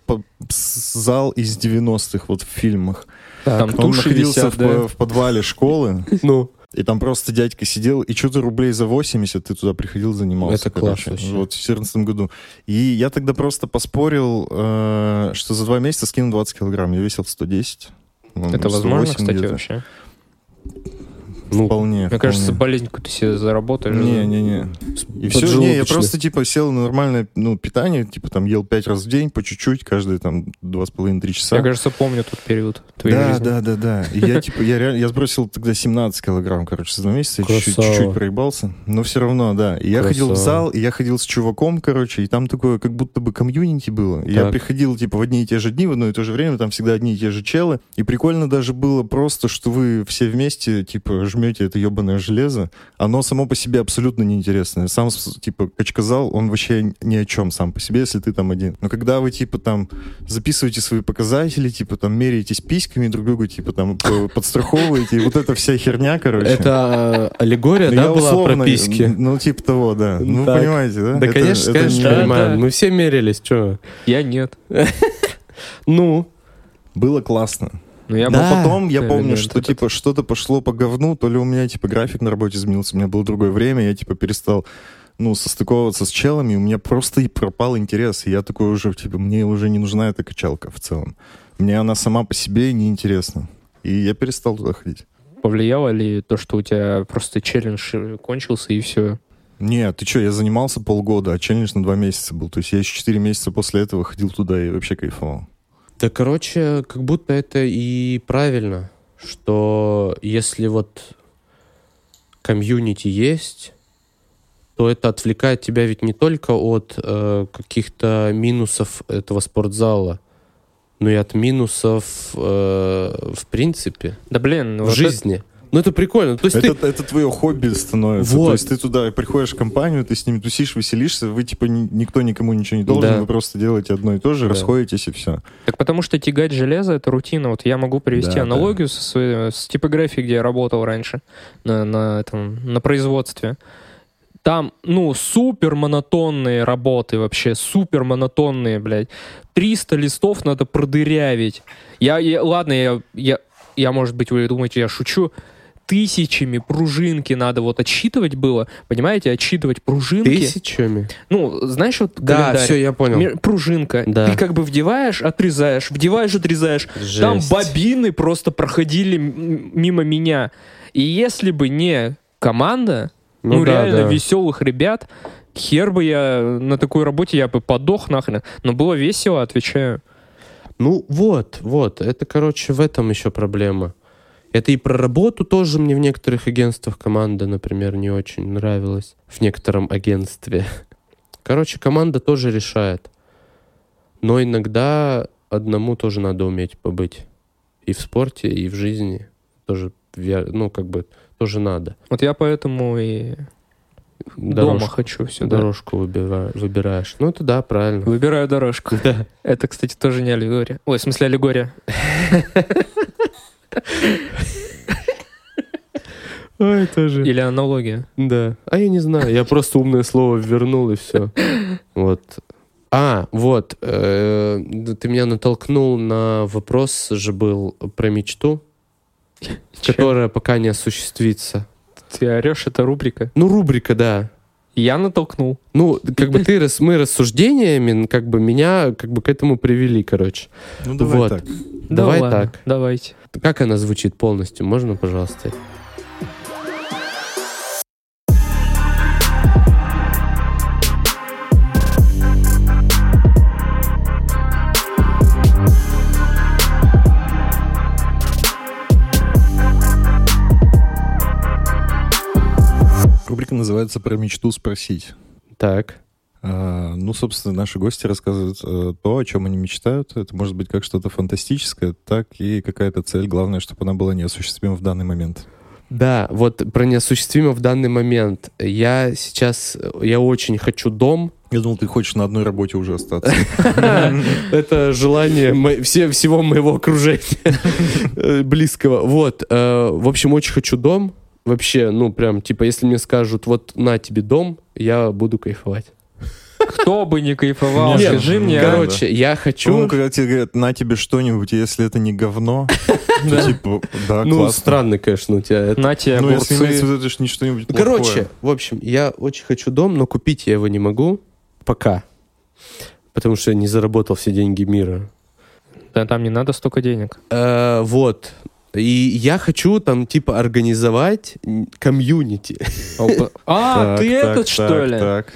зал из 90-х, вот в фильмах. Там Он туши находился висят, в, да. в подвале школы, Ну, и там просто дядька сидел, и что-то рублей за 80 ты туда приходил, занимался. Это класс короче. вообще. Вот в 2014 году. И я тогда просто поспорил, э, что за два месяца скину 20 килограмм. Я весил 110. По-моему, Это возможно, 108 кстати, вообще? Ну, Вполне. Мне кажется, вполне. болезнь какую-то себе заработаешь. Не-не-не. И все, не, я просто, типа, сел на нормальное, ну, питание, типа, там, ел пять раз в день, по чуть-чуть, каждые, там, два с половиной-три часа. Я, кажется, помню тот период твоей да, жизни. да, да, да. И я, типа, я реально, я сбросил тогда 17 килограмм, короче, за два месяца, чуть-чуть, проебался, но все равно, да. И я ходил в зал, и я ходил с чуваком, короче, и там такое, как будто бы комьюнити было. Я приходил, типа, в одни и те же дни, в одно и то же время, там всегда одни и те же челы, и прикольно даже было просто, что вы все вместе, типа, жмете жмете это ебаное железо, оно само по себе абсолютно неинтересное. Сам, типа, качказал, он вообще ни о чем сам по себе, если ты там один. Но когда вы, типа, там, записываете свои показатели, типа, там, меряетесь письками друг другу, типа, там, подстраховываете, и вот эта вся херня, короче. Это э, аллегория, Ну, да, была про письки? Ну, типа того, да. Ну, понимаете, да? Да, конечно, конечно, понимаем. Мы все мерились, что? Я нет. Ну, Было классно. Ну, я Но Да. потом я помню, что этот. типа что-то пошло по говну, то ли у меня типа график на работе изменился, у меня было другое время, я типа перестал ну, состыковываться с челами, у меня просто и пропал интерес. И я такой уже, типа, мне уже не нужна эта качалка в целом. Мне она сама по себе неинтересна. И я перестал туда ходить. Повлияло ли то, что у тебя просто челлендж э, кончился и все? Нет, ты что, я занимался полгода, а челлендж на два месяца был. То есть я еще четыре месяца после этого ходил туда и вообще кайфовал. Да, короче, как будто это и правильно, что если вот комьюнити есть, то это отвлекает тебя ведь не только от э, каких-то минусов этого спортзала, но и от минусов э, в принципе Да блин, в вот жизни. Ну это прикольно. То есть ты Это, это твое хобби становится. Вот. То есть ты туда приходишь в компанию, ты с ними тусишь, веселишься, вы типа ни- никто никому ничего не должен, Да. вы просто делаете одно и то же, Да. расходитесь и все. Так потому что тягать железо — это рутина. Вот я могу привести Да, аналогию со своей, с типографией, где я работал раньше, на, на, этом, на производстве. Там, ну, супер монотонные работы вообще, супер монотонные, блядь. 300 листов надо продырявить. Я, я- ладно, я, я, я, может быть, вы думаете, я шучу. Тысячами пружинки надо вот отсчитывать было. Понимаете, отсчитывать пружинки. тысячами. Ну, знаешь, вот Да, календарь. все, я понял. Пружинка. Да. Ты как бы вдеваешь, отрезаешь, вдеваешь, отрезаешь. Там Жесть. бобины просто проходили мимо меня. И если бы не команда, ну, да, реально да. веселых ребят, хер бы я на такой работе, я бы подох нахрен. Но было весело, отвечаю. Ну вот, вот, это, короче, в этом еще проблема. Это и про работу тоже мне в некоторых агентствах команда, например, не очень нравилась. В некотором агентстве. Короче, команда тоже решает. Но иногда одному тоже надо уметь побыть. И в спорте, и в жизни. Тоже, ну, как бы, тоже надо. Вот я поэтому и дома Дорожку, хочу все. Дорожку выбира- выбираешь. Ну, это да, правильно. Выбираю дорожку. Да. Это, кстати, тоже не аллегория. Ой, в смысле аллегория. Ой, тоже. Или аналогия. Да. А я не знаю, я просто умное слово вернул и все. Вот. А, вот, э, ты меня натолкнул на вопрос же был про мечту, которая пока не осуществится. Ты орешь, это рубрика. Ну, рубрика, да. Я натолкнул. Ну, как бы ты, мы рассуждениями, как бы меня как бы к этому привели, короче. Ну давай Вот. так. Да Давай ладно, так. Давайте. Как она звучит полностью? Можно, пожалуйста? Называется «Про мечту спросить». Так. А, ну, собственно, наши гости рассказывают э, то, о чем они мечтают. Это может быть как что-то фантастическое, так и какая-то цель. Главное, чтобы она была неосуществима в данный момент. Да, вот про неосуществимо в данный момент. Я сейчас, я очень хочу дом, Я думал, ты хочешь на одной работе уже остаться. Это желание всего моего окружения близкого. Вот, э, в общем, очень хочу дом. Вообще, ну, прям, типа, если мне скажут, вот, на тебе дом, я буду кайфовать. Кто бы не кайфовал, Нет, скажи мне. Короче, я По-моему, хочу... когда тебе говорят, на тебе что-нибудь, если это не говно, Да. то типа, да, Ну, странно, конечно, у тебя это. На тебе Ну, если имеется в виду, это ж не что-нибудь Ну, плохое. Короче, в общем, я очень хочу дом, но купить я его не могу пока. Потому что я не заработал все деньги мира. Да, там не надо столько денег. Э, вот. И я хочу там, типа, организовать комьюнити. А, ты этот, что ли? так.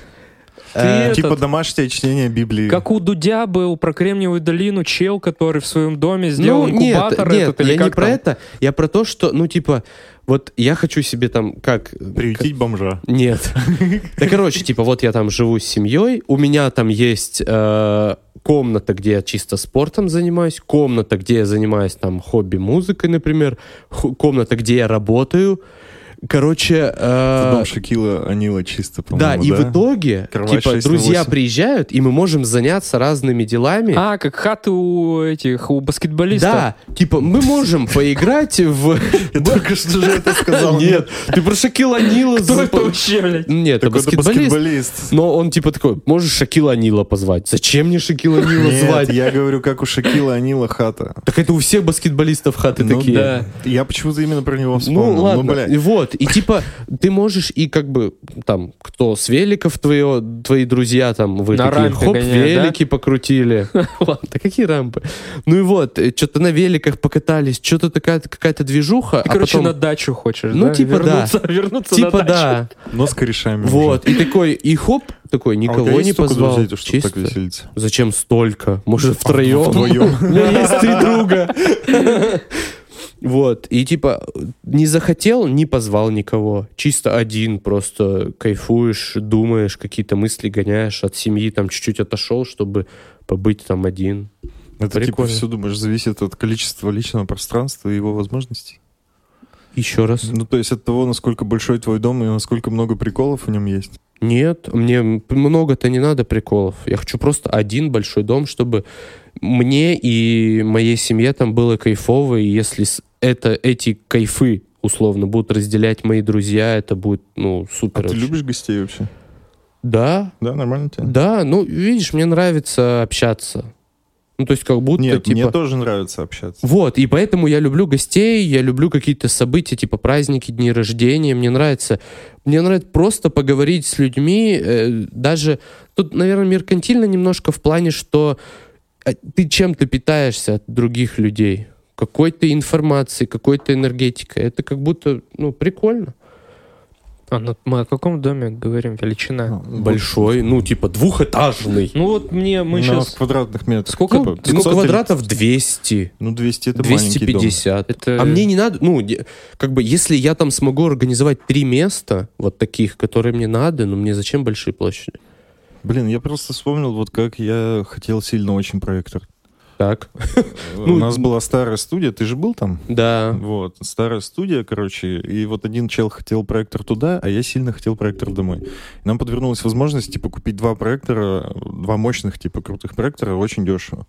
Э, Типа этот, домашнее чтение Библии. как у Дудя был про Кремниевую долину чел, который в своем доме сделал ну, нет, инкубатор нет, этот, или я не как про там? это. Я про то, что, ну, типа, вот я хочу себе там, как... Приютить бомжа. как- Нет. Да, короче, типа, вот я там живу с семьей, у меня там есть э, комната, где я чисто спортом занимаюсь, комната, где я занимаюсь там хобби музыкой, например, комната, где я работаю, Короче, э, Дом Шакила Анила чисто, да, по-моему, и в итоге, Кровать типа, 6 на друзья 8. приезжают, и мы можем заняться разными делами. А, как хаты у этих, у баскетболистов. Да, типа, мы можем поиграть в... Я только что же это сказал. Нет, ты про Шакила Нила... Кто это вообще, блядь? Нет, это баскетболист. Но он типа такой, можешь Шакила Нила позвать. Зачем мне Шакила Нила Нет, звать? я говорю, как у Шакила Анила хата. Так это у всех баскетболистов хаты Ну такие. да. Я почему-то именно про него вспомнил. Ну ладно, блядь. И вот, и типа ты можешь и как бы там, кто с великов твое, твои друзья там, вы На такие, рампе хоп, гоняют, да? велики покрутили. Ладно, да какие рампы? Ну и вот, что-то на великах покатались, что-то такая какая-то движуха, Ты, а короче, потом... на дачу хочешь, Ну, да? типа, да. вернуться, Вернуться на Типа дачу. да, Но с корешами. уже. вот, и такой, и хоп, такой, А никого есть не позвал. друзей, Чисто. так веселиться? Зачем столько? Может, втроем? Вдвоем. У меня есть три друга. Вот, и типа не захотел, не позвал никого. Чисто один, просто кайфуешь, думаешь, какие-то мысли гоняешь, от семьи там чуть-чуть отошел, чтобы побыть там один. Это типа Прикольно. все, думаешь, зависит от количества личного пространства и его возможностей? Еще раз. Ну, то есть от того, насколько большой твой дом и насколько много приколов в нем есть. Нет, мне много-то не надо приколов. Я хочу просто один большой дом, чтобы мне и моей семье там было кайфово, и если это, эти кайфы условно будут разделять мои друзья, это будет, ну, А супер. ты вообще. любишь гостей вообще? Да, Да, нормально тебе? Да, ну, видишь, мне нравится общаться. Ну, то есть как будто, Нет, типа... мне тоже нравится общаться. Вот, и поэтому я люблю гостей, я люблю какие-то события, типа праздники, дни рождения. Мне нравится, мне нравится просто поговорить с людьми. э, даже тут, наверное, меркантильно немножко в плане, что э, ты чем-то питаешься от других людей. Какой-то информацией, какой-то энергетикой. Это как будто, ну, прикольно. А, ну, мы о каком доме говорим? Величина. Большой, ну, типа двухэтажный. Ну вот мне, мы Ну, сейчас... в квадратных метрах. Сколько- Ну, Типа, сколько 500 или- квадратов? 200. Ну, 200 это маленький дом. 250. Это... А мне не надо, ну, как бы, если я там смогу организовать три места, вот таких, которые мне надо, ну, мне зачем большие площади? Блин, я просто вспомнил, вот как я хотел сильно очень проектор. Так. У Ну, нас была старая студия, ты же был там? Да. Вот, старая студия, короче, и вот один чел хотел проектор туда, а я сильно хотел проектор домой. Нам подвернулась возможность, типа, купить два проектора, два мощных, типа, крутых проектора, очень дешево.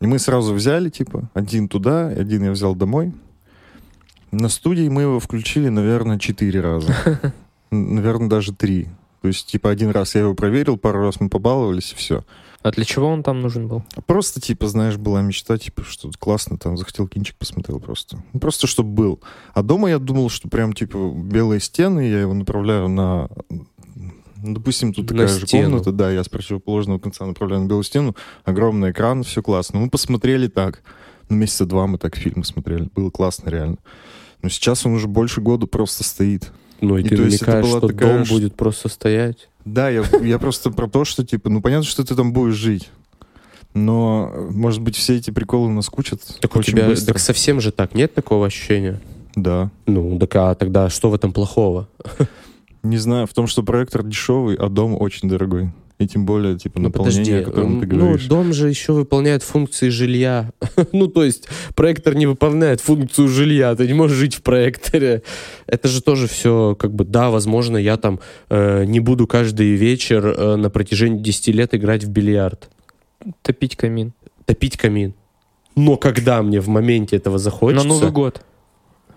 И мы сразу взяли, типа, один туда, один я взял домой. На студии мы его включили, наверное, четыре раза. Наверное, даже три. То есть, типа, один раз я его проверил, пару раз мы побаловались, и все. А для чего он там нужен был? Просто, типа, знаешь, была мечта, типа, что классно, там, захотел кинчик, посмотрел просто. Ну, просто, чтобы был. А дома я думал, что прям, типа, белые стены, я его направляю на... ну, Допустим, тут На такая же стену. комната, да, я с противоположного конца направляю на белую стену, огромный экран, все классно. Мы посмотрели так. Ну, месяца два мы так фильмы смотрели. Было классно, реально. Но сейчас он уже больше года просто стоит. Ну, и, И ты то есть это намекаешь, что такая дом будет просто стоять. Да, я, я просто про то, что, типа, ну, понятно, что ты там будешь жить. Но, может быть, все эти приколы наскучат Так у тебя, быстро. так совсем же так, нет такого ощущения? Да. Ну, так а тогда что в этом плохого? Не знаю, в том, что проектор дешевый, а дом очень дорогой. И тем более, типа, Ну, наполнение, о котором ты ну, говоришь. дом же еще выполняет функции жилья. ну, то есть, проектор не выполняет функцию жилья, ты не можешь жить в проекторе. Это же тоже все, как бы, да, возможно, я там э, не буду каждый вечер э, на протяжении 10 лет играть в бильярд, Топить камин. топить камин. Но когда мне в моменте этого захочется, На Новый год.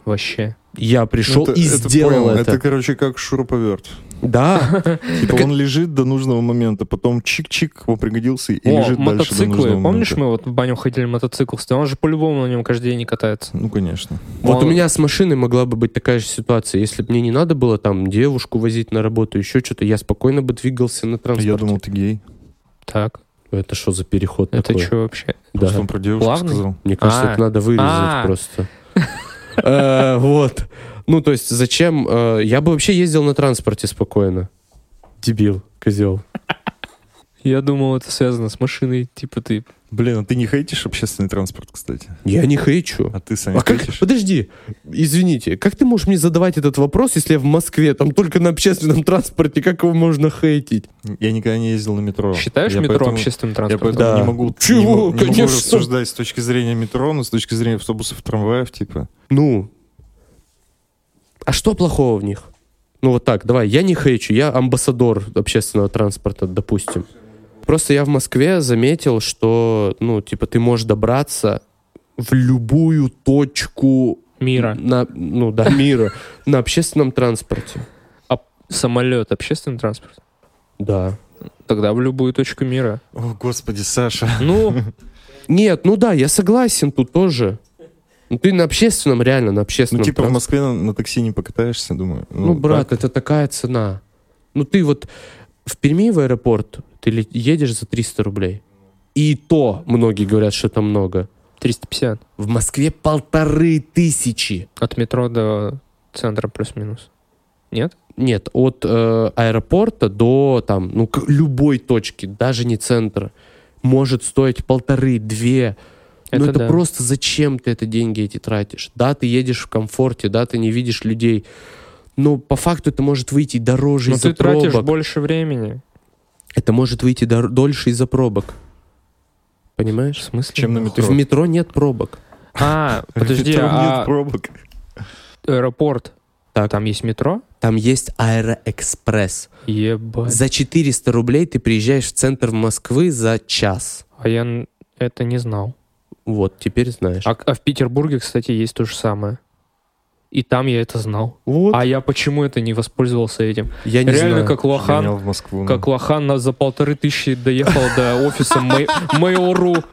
Вообще. я пришел Это- и это сделал понял. это. Это, короче, как шуруповерт. Да, Типа он лежит до нужного момента, потом чик-чик, его пригодился и О, лежит дальше до мотоциклы. нужного Помнишь, момента. мы вот в баню ходили мотоцикл стоял? Он же по-любому на нем каждый день не катается. Ну, конечно. Вот Он- у меня с машиной могла бы быть такая же ситуация. Если бы мне не надо было там девушку возить на работу, еще что-то, я спокойно бы двигался на транспорте. Я думал, ты гей. Так, Это что за переход это такой? что вообще? Да. Просто он про девушку Плавный? сказал. Мне кажется, А. это надо вырезать А. просто. Э, Вот. Ну, то есть, зачем? э, Я бы вообще ездил на транспорте спокойно. Дебил, козел. Я думал, это связано с машиной. Типа ты... Блин, а ты не хейтишь общественный транспорт, кстати? Я не хейчу. А ты, Саня, А как? хейтишь? Подожди, извините, как ты можешь мне задавать этот вопрос, если я в Москве, там только на общественном транспорте, как его можно хейтить? Я никогда не ездил на метро. Считаешь Я метро поэтому- общественным Я транспортом? поэтому Да. не могу, Чего? не, не могу Конечно. рассуждать с точки зрения метро, но с точки зрения автобусов, трамваев, типа. Ну, А что плохого в них? Ну вот так, давай, я не хейчу, я амбассадор общественного транспорта, допустим. Просто я в Москве заметил, что, ну, типа, ты можешь добраться в любую точку Мира. на, ну да, мира на общественном транспорте. Самолет, общественный транспорт. Да. Тогда в любую точку мира. О, господи, Саша. Ну, Нет, ну да, я согласен тут тоже. Ну, ты на общественном, реально, на Ну, общественном типа в транспорте. Москве на, на такси не покатаешься, думаю. Ну, брат, так. это такая цена. Ну, ты вот в Перми в аэропорт ты едешь за 300 рублей. И то многие говорят, что это много. 350. В Москве полторы тысячи. От метро до центра плюс-минус. Нет? Нет, от э, аэропорта до там, ну, к любой точки, даже не центра, может стоить полторы-две. Это ну, это да. просто зачем ты это деньги эти тратишь? Да, ты едешь в комфорте, да, ты не видишь людей. Но по факту это может выйти дороже Но из-за Ну, ты тратишь пробок. больше времени. Это может выйти дор- дольше из-за пробок. В Понимаешь? смысле? Чем на метро? В метро нет пробок. А, подожди, Метро а нет пробок. аэропорт, Так. там есть метро? Там есть Аэроэкспресс. Ебать. За 400 рублей ты приезжаешь в центр Москвы за час. А я это не знал. Вот, теперь знаешь. А, а в Петербурге, кстати, есть то же самое. И там я это знал. вот, А я почему это не воспользовался этим? я не Реально, знаю. как лохан, в Москву. ну. как лохан на- за полторы тысячи доехал до офиса Mail.ru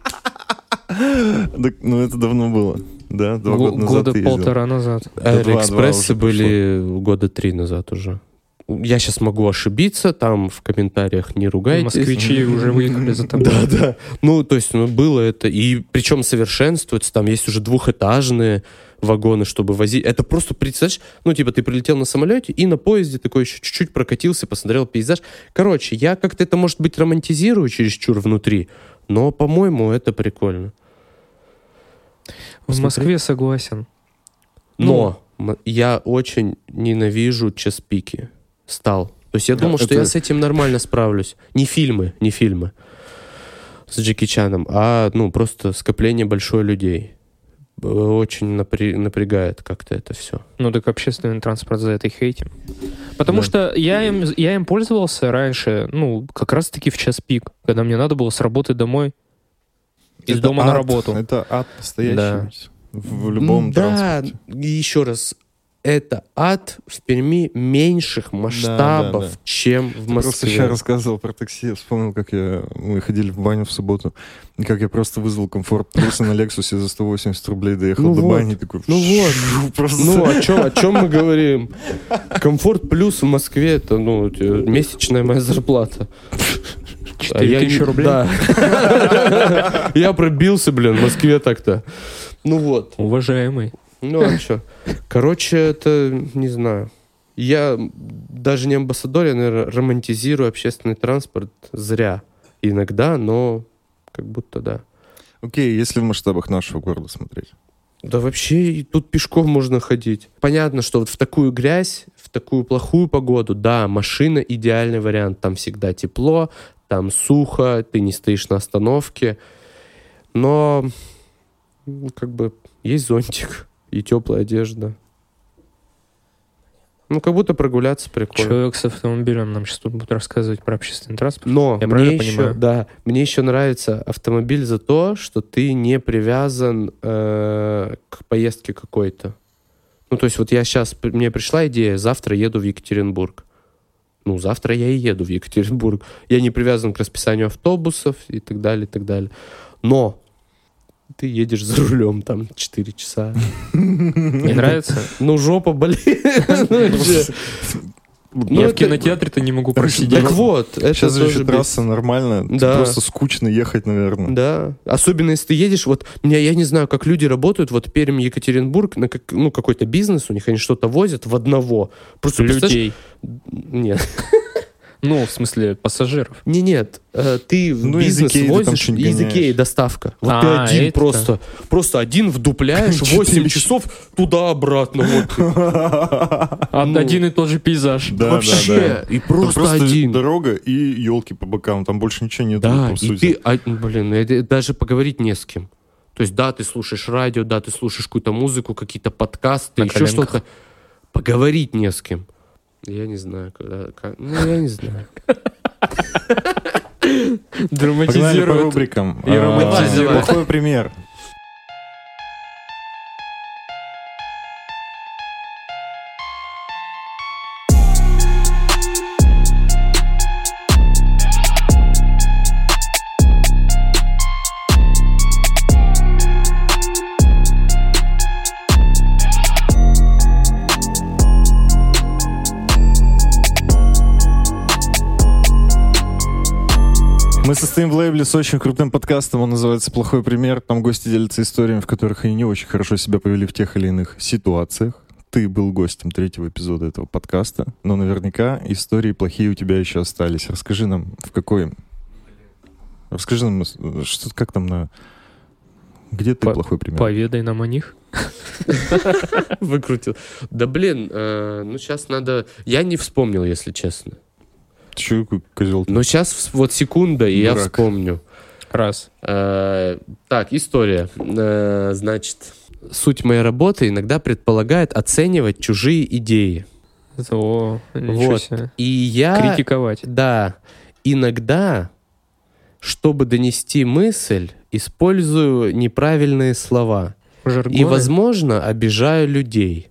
ну, это давно было. Да, два Го- года назад года полтора назад. Аэроэкспрессы уже были года три назад уже. Я сейчас могу ошибиться, там в комментариях не ругайтесь. Москвичи уже выехали за тобой. Да, да. Ну, то есть, ну, было это. И причем совершенствуется. Там есть уже двухэтажные вагоны, чтобы возить. Это просто, представляешь, ну, типа, ты прилетел на самолете и на поезде такой еще чуть-чуть прокатился, посмотрел пейзаж. Короче, я как-то это, может быть, романтизирую чересчур внутри, но, по-моему, это прикольно. В Москве согласен. Но м- я очень ненавижу час-пики. Стал. То есть я Да, думал, что я с этим нормально справлюсь. Не фильмы, не фильмы с Джеки Чаном, а ну просто скопление большое людей. Очень напря- напрягает как-то это все. Ну так общественный транспорт за это и хейтим. Потому Да. что я им, я им пользовался раньше, ну, как раз-таки в час пик, когда мне надо было с работы домой, из Это дома на ад, работу. Это ад настоящий. Да. В, любом да, транспорте. и еще раз, это ад в Перми меньших масштабов, да. чем в Ты Просто Москве. сейчас рассказывал про такси, я вспомнил, как я, мы ходили в баню в субботу, и как я просто вызвал комфорт плюса на Лексусе за 180 рублей, доехал Ну до вот. бани, такой... Ну вот. Просто... Ну, о чем, о чем мы говорим? Комфорт плюс в Москве это, ну, те- месячная моя зарплата. А я 4000 не- рублей? Да. Я пробился, блин, в Москве так-то. Ну вот. Уважаемый. Ну а что? Короче, это, не знаю. Я даже не амбассадор, я, наверное, романтизирую общественный транспорт зря. Иногда, но как будто да. Окей, если в масштабах нашего города смотреть. Да вообще и тут пешком можно ходить. Понятно, что вот в такую грязь, в такую плохую погоду, да, машина идеальный вариант. Там всегда тепло, там сухо, ты не стоишь на остановке. Но как бы есть зонтик и теплая одежда. Ну, как будто прогуляться прикольно. Человек с автомобилем нам сейчас тут будет рассказывать про общественный транспорт. Но Я мне правильно еще, понимаю? да, мне еще нравится автомобиль за то, что ты не привязан э, к поездке какой-то. Ну, то есть вот я сейчас, мне пришла идея, завтра еду в Екатеринбург. Ну, завтра я и еду в Екатеринбург. Я не привязан к расписанию автобусов и так далее, и так далее. Но ты едешь за рулем там 4 часа. Не нравится? Ну, жопа болит. вообще. Ну, Я в кинотеатре-то не могу просидеть. Так вот, это Сейчас же еще бесит. трасса нормально, Да. просто скучно ехать, наверное. Да. Особенно если ты едешь, вот, меня, я не знаю, как люди работают, вот Пермь, Екатеринбург, на как, ну, какой-то бизнес, у них они что-то возят в одного. Просто Людей. Нет. Ну, в смысле, пассажиров. Не, нет. Э, Ты в Ну, из бизнес Икеи возишь, из. Икеи доставка. Вот А, ты один это. просто, просто один вдупляешь Четыре 8 часов туда-обратно. Вот. А Ну. Один и тот же пейзаж. Да, да, Вообще. да. И просто один. дорога и елки по бокам, там больше ничего нет. Да, и ты, а, блин, это даже поговорить не с кем. То есть, да, ты слушаешь радио, да, ты слушаешь какую-то музыку, какие-то подкасты, еще что-то. поговорить не с кем. Я не знаю, когда... как- Ну, я не знаю. Погнали по Драматизирует. рубрикам. И А, романтизирует. Плохой пример. Мы состоим в лейбле с очень крутым подкастом, он называется «Плохой пример». Там гости делятся историями, в которых они не очень хорошо себя повели в тех или иных ситуациях. Ты был гостем третьего эпизода этого подкаста, но наверняка истории плохие у тебя еще остались. Расскажи нам, в какой... Расскажи нам, что, как там на... Где ты По- плохой пример? Поведай нам о них. Выкрутил. Да блин, э, ну сейчас надо... Я не вспомнил, если честно. Какой козел? Но сейчас вот секунда, и я Дурак. вспомню. Раз. Э, Так, история. Э, Значит, суть моей работы иногда предполагает оценивать чужие идеи. О, ничего Вот. себе. И я... Критиковать. Да, иногда, чтобы донести мысль, использую неправильные слова. И, Жаргоны? возможно, обижаю людей.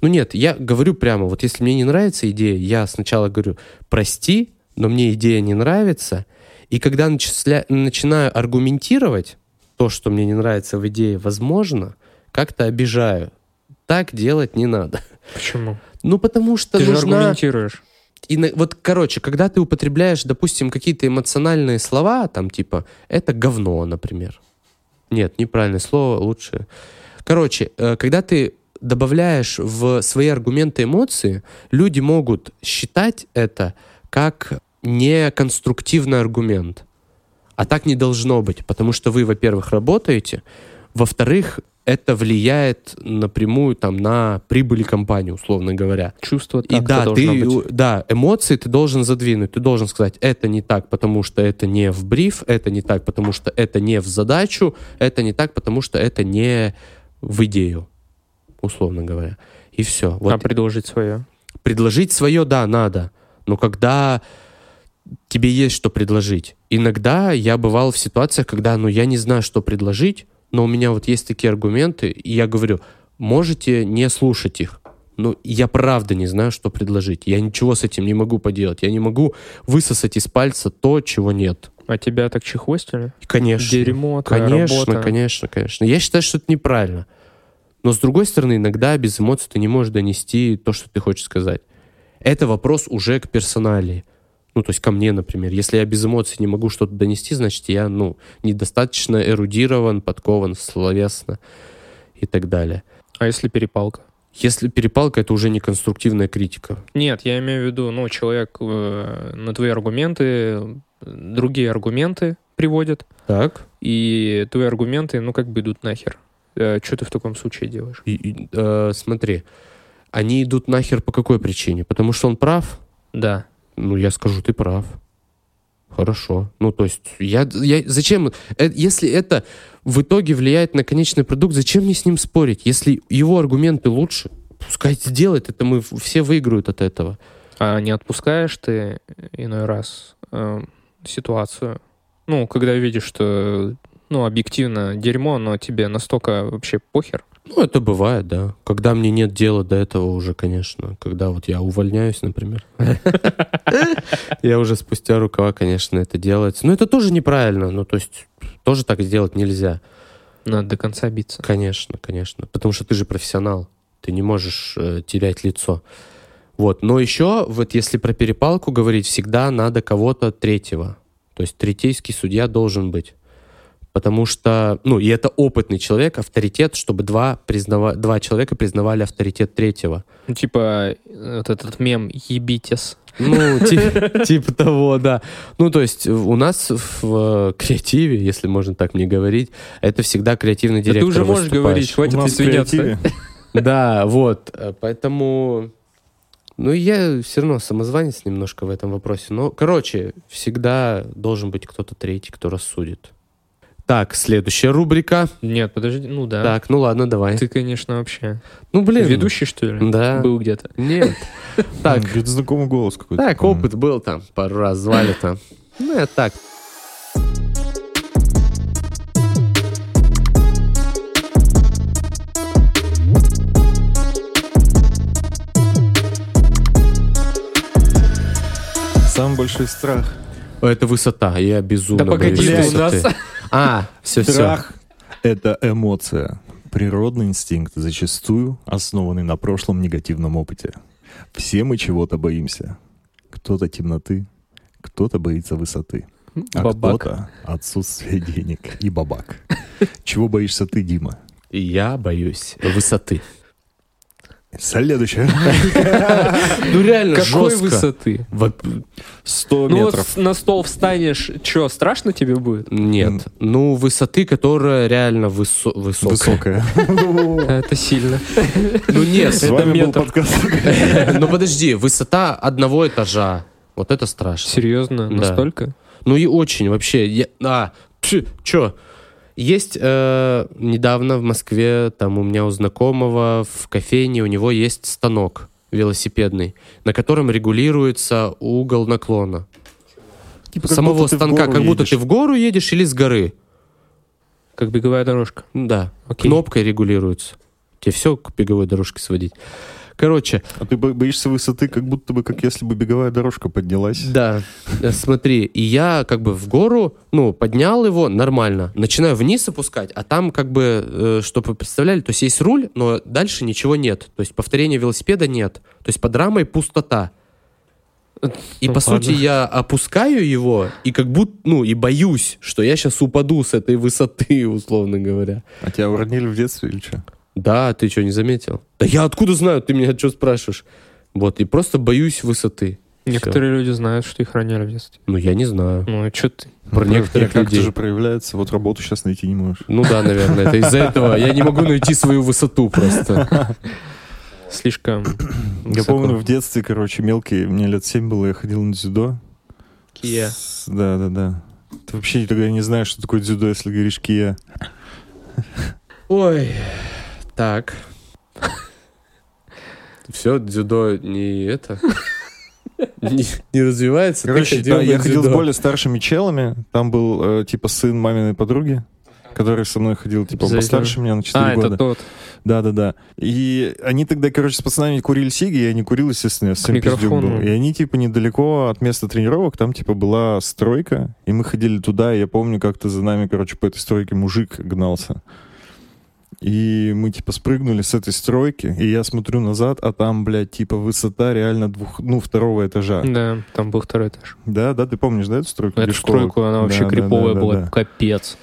Ну нет, я говорю прямо, вот если мне не нравится идея, я сначала говорю, прости, но мне идея не нравится. И когда начисля- начинаю аргументировать то, что мне не нравится в идее, возможно, как-то обижаю. Так делать не надо. Почему? Ну, потому что Ты же нужна... аргументируешь. И вот, короче, когда ты употребляешь, допустим, какие-то эмоциональные слова, там типа «это говно», например. Нет, неправильное слово, лучше. Короче, э, когда ты добавляешь в свои аргументы эмоции, люди могут считать это как неконструктивный аргумент. А так не должно быть, потому что вы, во-первых, работаете, во-вторых, это влияет напрямую там на прибыли компании, условно говоря. Чувство И так да, должно ты, быть. да, эмоции ты должен задвинуть. Ты должен сказать, это не так, потому что это не в бриф, это не так, потому что это не в задачу, это не так, потому что это не в идею, условно говоря. И все. Вот А предложить свое. предложить свое, да, надо. Но когда тебе есть что предложить. Иногда я бывал в ситуациях, когда, ну, я не знаю, что предложить, но у меня вот есть такие аргументы, и я говорю, можете не слушать их. Ну, я правда не знаю, что предложить. Я ничего с этим не могу поделать. Я не могу высосать из пальца то, чего нет. А тебя так чехвостили? Конечно. Дерьмо, Конечно, работа. конечно, конечно. Я считаю, что это неправильно. Но с другой стороны, иногда без эмоций ты не можешь донести то, что ты хочешь сказать. Это вопрос уже к персоналии. Ну, то есть ко мне, например. Если я без эмоций не могу что-то донести, значит, я, ну, недостаточно эрудирован, подкован словесно и так далее. А если перепалка? Если перепалка, это уже не конструктивная критика. Нет, я имею в виду, ну, человек э, на твои аргументы другие аргументы приводит, Так. и твои аргументы, ну, как бы идут нахер. Что ты в таком случае делаешь? И, и, э, смотри, они идут нахер по какой причине? Потому что он прав? Да. Ну, я скажу, ты прав. Хорошо. Ну, то есть, я, я зачем, э, если это в итоге влияет на конечный продукт, зачем мне с ним спорить? Если его аргументы лучше, пускай сделает, это мы все выиграют от этого. А не отпускаешь ты иной раз э, ситуацию? Ну, когда видишь, что, ну, объективно дерьмо, но тебе настолько вообще похер. Ну, это бывает, да. Когда мне нет дела до этого уже, конечно. Когда вот я увольняюсь, например. Я уже спустя рукава, конечно, это делать. Но это тоже неправильно. Ну, то есть, тоже так сделать нельзя. Надо до конца биться. Конечно, конечно. Потому что ты же профессионал. Ты не можешь э, терять лицо. Вот. Но еще, вот если про перепалку говорить, всегда надо кого-то третьего. То есть третейский судья должен быть. Потому что, ну, и это опытный человек, авторитет, чтобы два, признава... два человека признавали авторитет третьего. Ну, типа, э, вот этот мем «ебитесь». Ну, ти- типа того, да. Ну, то есть у нас в креативе, если можно так мне говорить, это всегда креативный Да ты директор уже можешь выступающий. говорить, хватит извиняться. Да, вот. э, Поэтому... Ну, я все равно самозванец немножко в этом вопросе. Но, короче, всегда должен быть кто-то третий, кто рассудит. Так, следующая рубрика. Нет, подожди, ну да. Так, ну ладно, давай. Ты, конечно, вообще... Ну, блин. Ведущий, что ли? Да. Был где-то. Нет. Так, Где-то знакомый голос какой-то. так, опыт был там, пару раз звали там. Ну, это так. Самый большой страх. Это высота, я безумно Да погоди, боюсь ты у нас... А, все, все. Страх — это эмоция. Природный инстинкт, зачастую основанный на прошлом негативном опыте. Все мы чего-то боимся. Кто-то темноты, кто-то боится высоты, а Бабак. кто-то отсутствия денег и бабак. Чего боишься ты, Дима? Я боюсь высоты. Следующее. Ну, реально Какой жестко. высоты? Во- 100 Ну метров. с- на стол встанешь, что, страшно тебе будет? Нет. Ну, высоты, которая реально высо- высокая. Высокая. Это сильно. Ну, нет. С вами был метр. подкаст. Ну, подожди, высота одного этажа. Вот это страшно. Серьезно? Да. Настолько? Ну и очень вообще. А, чё? Есть э, недавно в Москве, там у меня у знакомого в кофейне, у него есть станок велосипедный, на котором регулируется угол наклона. Типа Самого станка, как будто едешь. ты в гору едешь или с горы. Как беговая дорожка. Да, Окей. кнопкой регулируется. Тебе все к беговой дорожке сводить. Короче, А ты бо- боишься высоты, как будто бы, как если бы беговая дорожка поднялась. Да, э, смотри, и я как бы в гору, ну, поднял его нормально, начинаю вниз опускать, а там как бы, э, чтобы вы представляли, то есть есть руль, но дальше ничего нет, то есть повторения велосипеда нет, то есть под рамой пустота. И Ну, по сути ладно. я опускаю его и как будто, ну, и боюсь, что я сейчас упаду с этой высоты, условно говоря. А тебя уронили в детстве или что? Да, ты что, не заметил? Да я откуда знаю, ты меня что спрашиваешь? Вот, и просто боюсь высоты. Некоторые люди знают, что их роняли в детстве. Ну, я не знаю. Ну, и что ты? Про некоторых как людей. же проявляется. Вот работу сейчас найти не можешь. Ну да, наверное, это из-за этого. Я не могу найти свою высоту просто. Слишком Я помню, в детстве, короче, мелкий, мне лет 7 было, я ходил на дзюдо. Кия. Да, да, да. Ты вообще тогда не знаешь, что такое дзюдо, если говоришь кия. Ой, так. Все, дзюдо не это... Не, не развивается. Короче, да, я ходил с более старшими челами. Там был, э, типа, сын маминой подруги, который со мной ходил, типа, он постарше меня на 4 А, года. это тот. Да, да, да. И они тогда, короче, с пацанами курили сиги, я не курил, естественно, я совсем пиздюк был. И они, типа, недалеко от места тренировок, там, типа, была стройка, и мы ходили туда, и я помню, как-то за нами, короче, по этой стройке мужик гнался. И мы, типа, спрыгнули с этой стройки, и я смотрю назад, а там, блядь, типа, высота реально двух, ну, второго этажа. Да, там был второй этаж. Да, да, ты помнишь, да, эту стройку? Эту Где школа? стройку, она вообще Да, да, криповая да, да, была, да. капец.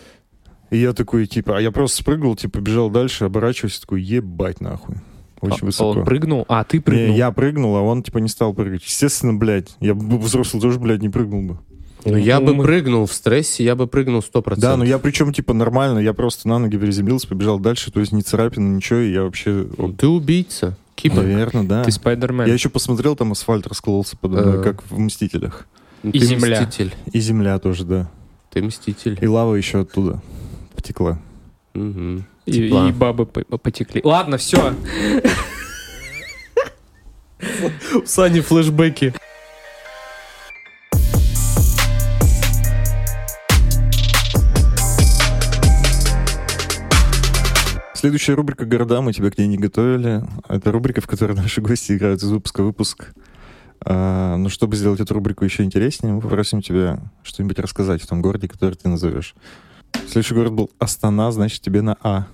И я такой, типа, а я просто спрыгнул, типа, бежал дальше, оборачиваюсь, такой, ебать, нахуй. Очень А- высоко. Он прыгнул, а ты Не, прыгнул. я прыгнул, а он типа не стал прыгать. Естественно, блядь, я бы взрослый тоже, блядь, не прыгнул бы. Ну, я бы мы- прыгнул в стрессе, я бы прыгнул 100%. Да, но я причем типа нормально, я просто на ноги приземлился, побежал дальше, то есть ни царапины, ничего, и я вообще... вот, Ты убийца. Киборг. Наверное, да. Ты Спайдермен. Я еще посмотрел, там асфальт раскололся мной, Э. как в «Мстителях». Ну, И ты земля. мститель. И земля тоже, да. Ты мститель. И лава еще оттуда потекла. Мгм. И, и бабы по- потекли. Ладно, все. У Сани флешбеки. Следующая рубрика «Города». Мы тебя к ней не готовили. Это рубрика, в которой наши гости играют из выпуска в выпуск. А, но чтобы сделать эту рубрику еще интереснее, мы попросим тебя что-нибудь рассказать в том городе, который ты назовешь. Следующий город был Астана, значит, тебе на А.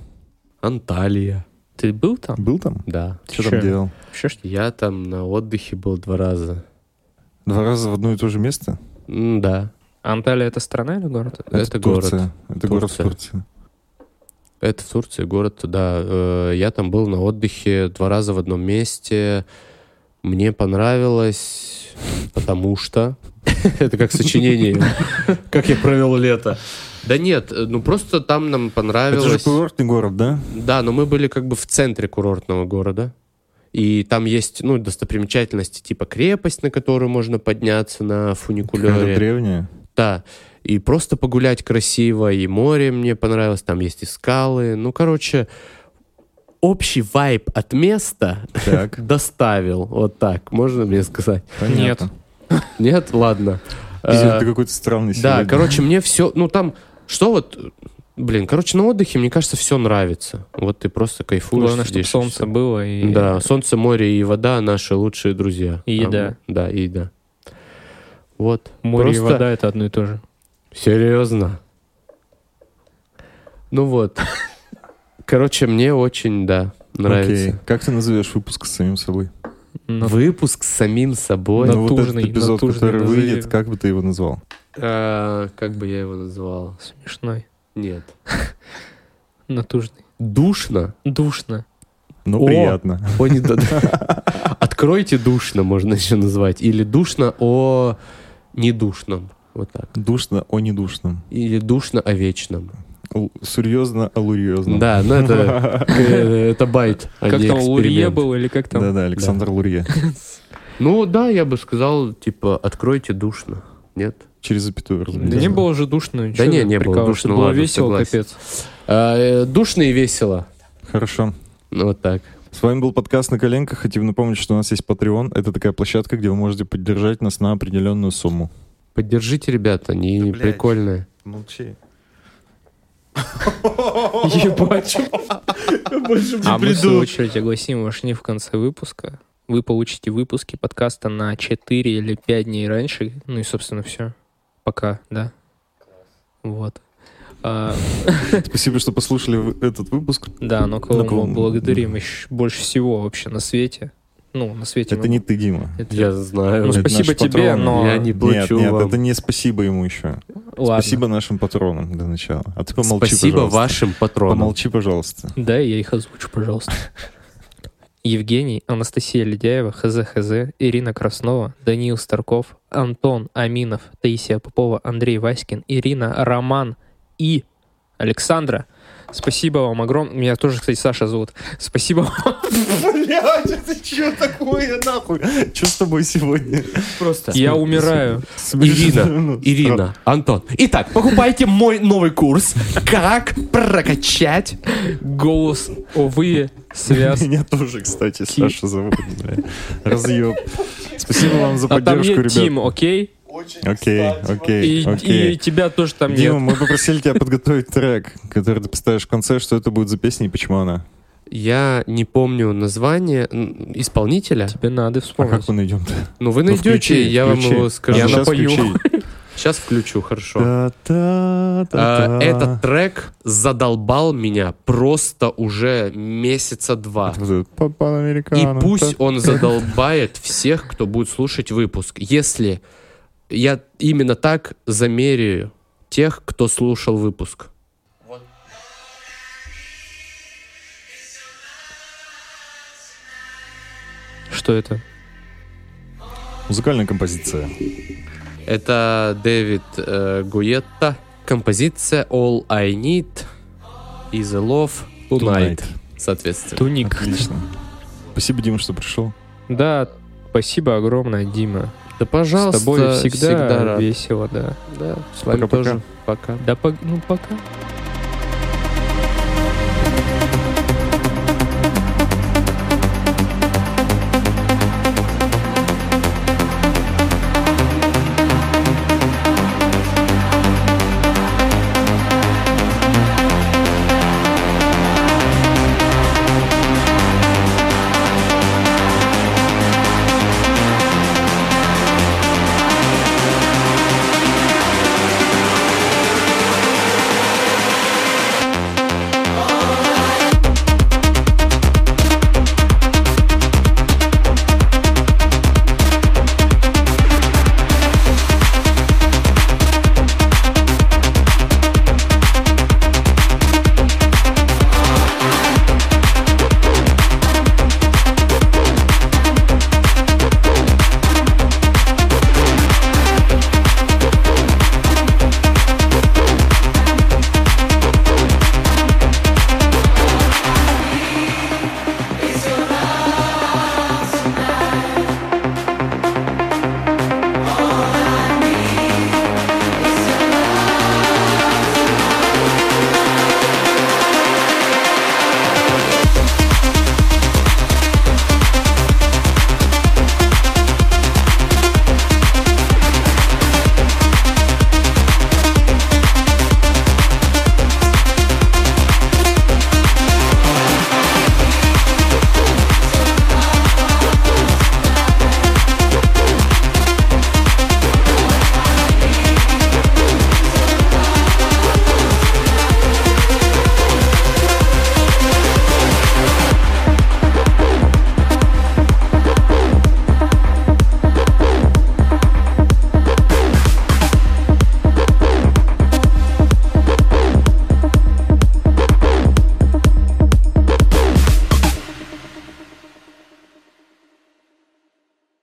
Анталия. Ты был там? Был там? Да. Что там делал? Вообще, что? Я там на отдыхе был два раза. Два раза в одно и то же место? М, Да. Анталия это страна или город? Это город. Турция. Это город в Турция. Турции. Это в Турции город, да. Э, Я там был на отдыхе два раза в одном месте. Мне понравилось, потому что... Это как сочинение. Как я провел лето. Да нет, ну просто там нам Это же понравилось. курортный город, да? Да, но мы были как бы в центре курортного города. И там есть, ну, достопримечательности, типа крепость, на которую можно подняться на фуникулере. древняя. Да. И просто погулять красиво, и море мне понравилось, там есть и скалы. Ну, короче, общий вайб от места Так. доставил. Вот так, можно мне сказать? Понятно. Нет? Ладно. Пиздец, Э, ты какой-то странный Да, короче, мне все, ну там, что вот, блин, короче, на отдыхе, мне кажется, все нравится. Вот ты просто кайфуешь. Главное, чтобы солнце всё. было. И... Да, солнце, море и вода наши лучшие друзья. И еда. А, Да, и еда. Вот. Море Просто- и вода — это одно и то же. Серьезно. Ну вот. Короче, мне очень, да, нравится. Окей. Как ты назовешь выпуск с самим собой? Но Выпуск с самим собой. Ну, вот этот Натужный, эпизод, натужный который назови. выйдет, как бы ты его назвал? А, как бы я его назвал? смешной. Нет. Натужный. Душно? Душно. Ну, приятно. О, не Откройте душно, можно еще назвать. Или душно о недушном. Вот так. Душно о недушном. Или душно о вечном. Л- Серьезно о лурьезном. Да, ну это, э, это байт, а Как не там, Лурье был или как там? Да-да, Александр Лурье. Ну да, я бы сказал, типа, откройте душно. Нет? Через запятую, Да разумеется. не было же душно. Да не, не было душно, Было весело, капец. А, э, душно и весело. Хорошо. Ну, вот так. С вами был подкаст «На коленках». Хотим напомнить, что у нас есть Patreon. Это такая площадка, где вы можете поддержать нас на определенную сумму. Поддержите, ребята, они Да, блядь. прикольные. Молчи. Ебать. А мы, в свою очередь, огласим ваш не в конце выпуска. Вы получите выпуски подкаста на 4 или 5 дней раньше. Ну и, собственно, все. Пока, да. Вот. А, Спасибо, что послушали этот выпуск. да, но кого Ну, кого мы мы- благодарим еще больше всего вообще на свете. Ну, на свете. Это не ты, Дима. это- Я знаю. Ну, Это спасибо тебе, патроны. но... Я не Нет, плачу нет, вам. это не спасибо ему еще. Ладно. Спасибо нашим патронам для начала. А ты помолчи, Спасибо пожалуйста. вашим патронам. Помолчи, пожалуйста. Да, я их озвучу, пожалуйста. Евгений, Анастасия Ледяева, ХЗ ХЗ, Ирина Краснова, Даниил Старков, Антон Аминов, Таисия Попова, Андрей Васькин, Ирина Роман и Александра. Спасибо вам огромное. Меня тоже, кстати, Саша зовут. Спасибо вам. Блядь, это что такое, нахуй? Что с тобой сегодня? Просто. Я умираю. Ирина, Ну, Ирина, Антон. Итак, покупайте мой новый курс «Как прокачать Голос, овые, связь. Меня тоже, кстати, Саша зовут. Разъеб. Спасибо вам за А там поддержку, нет окей? Окей, окей, И, окей. и тебя тоже там Дима, нет. мы попросили тебя подготовить трек, который ты поставишь в конце. Что это будет за песня и почему она? Я не помню название исполнителя. Тебе надо А вспомнить. как мы найдем? Ну, вы Ну, найдете, включи, я включи. вам его скажу. Я Сейчас напою. включи. Сейчас включу, хорошо. Та-та-та-та. А, Этот трек задолбал меня просто уже месяца два. Вот этот «Папа И американо». пусть он задолбает всех, кто будет слушать выпуск. Если я именно так замеряю тех, кто слушал выпуск. Что это? Музыкальная композиция. Это Дэвид э, Гуетта. Композиция All I Need is a Love Tonight. Tonight. Соответственно. Туник. Отлично. Спасибо, Дима, что пришел. Да, спасибо огромное, Дима. Да, пожалуйста, С тобой всегда, рад. весело, да. Да, с вами Пока-пока. тоже. Пока. Да, пог- ну пока.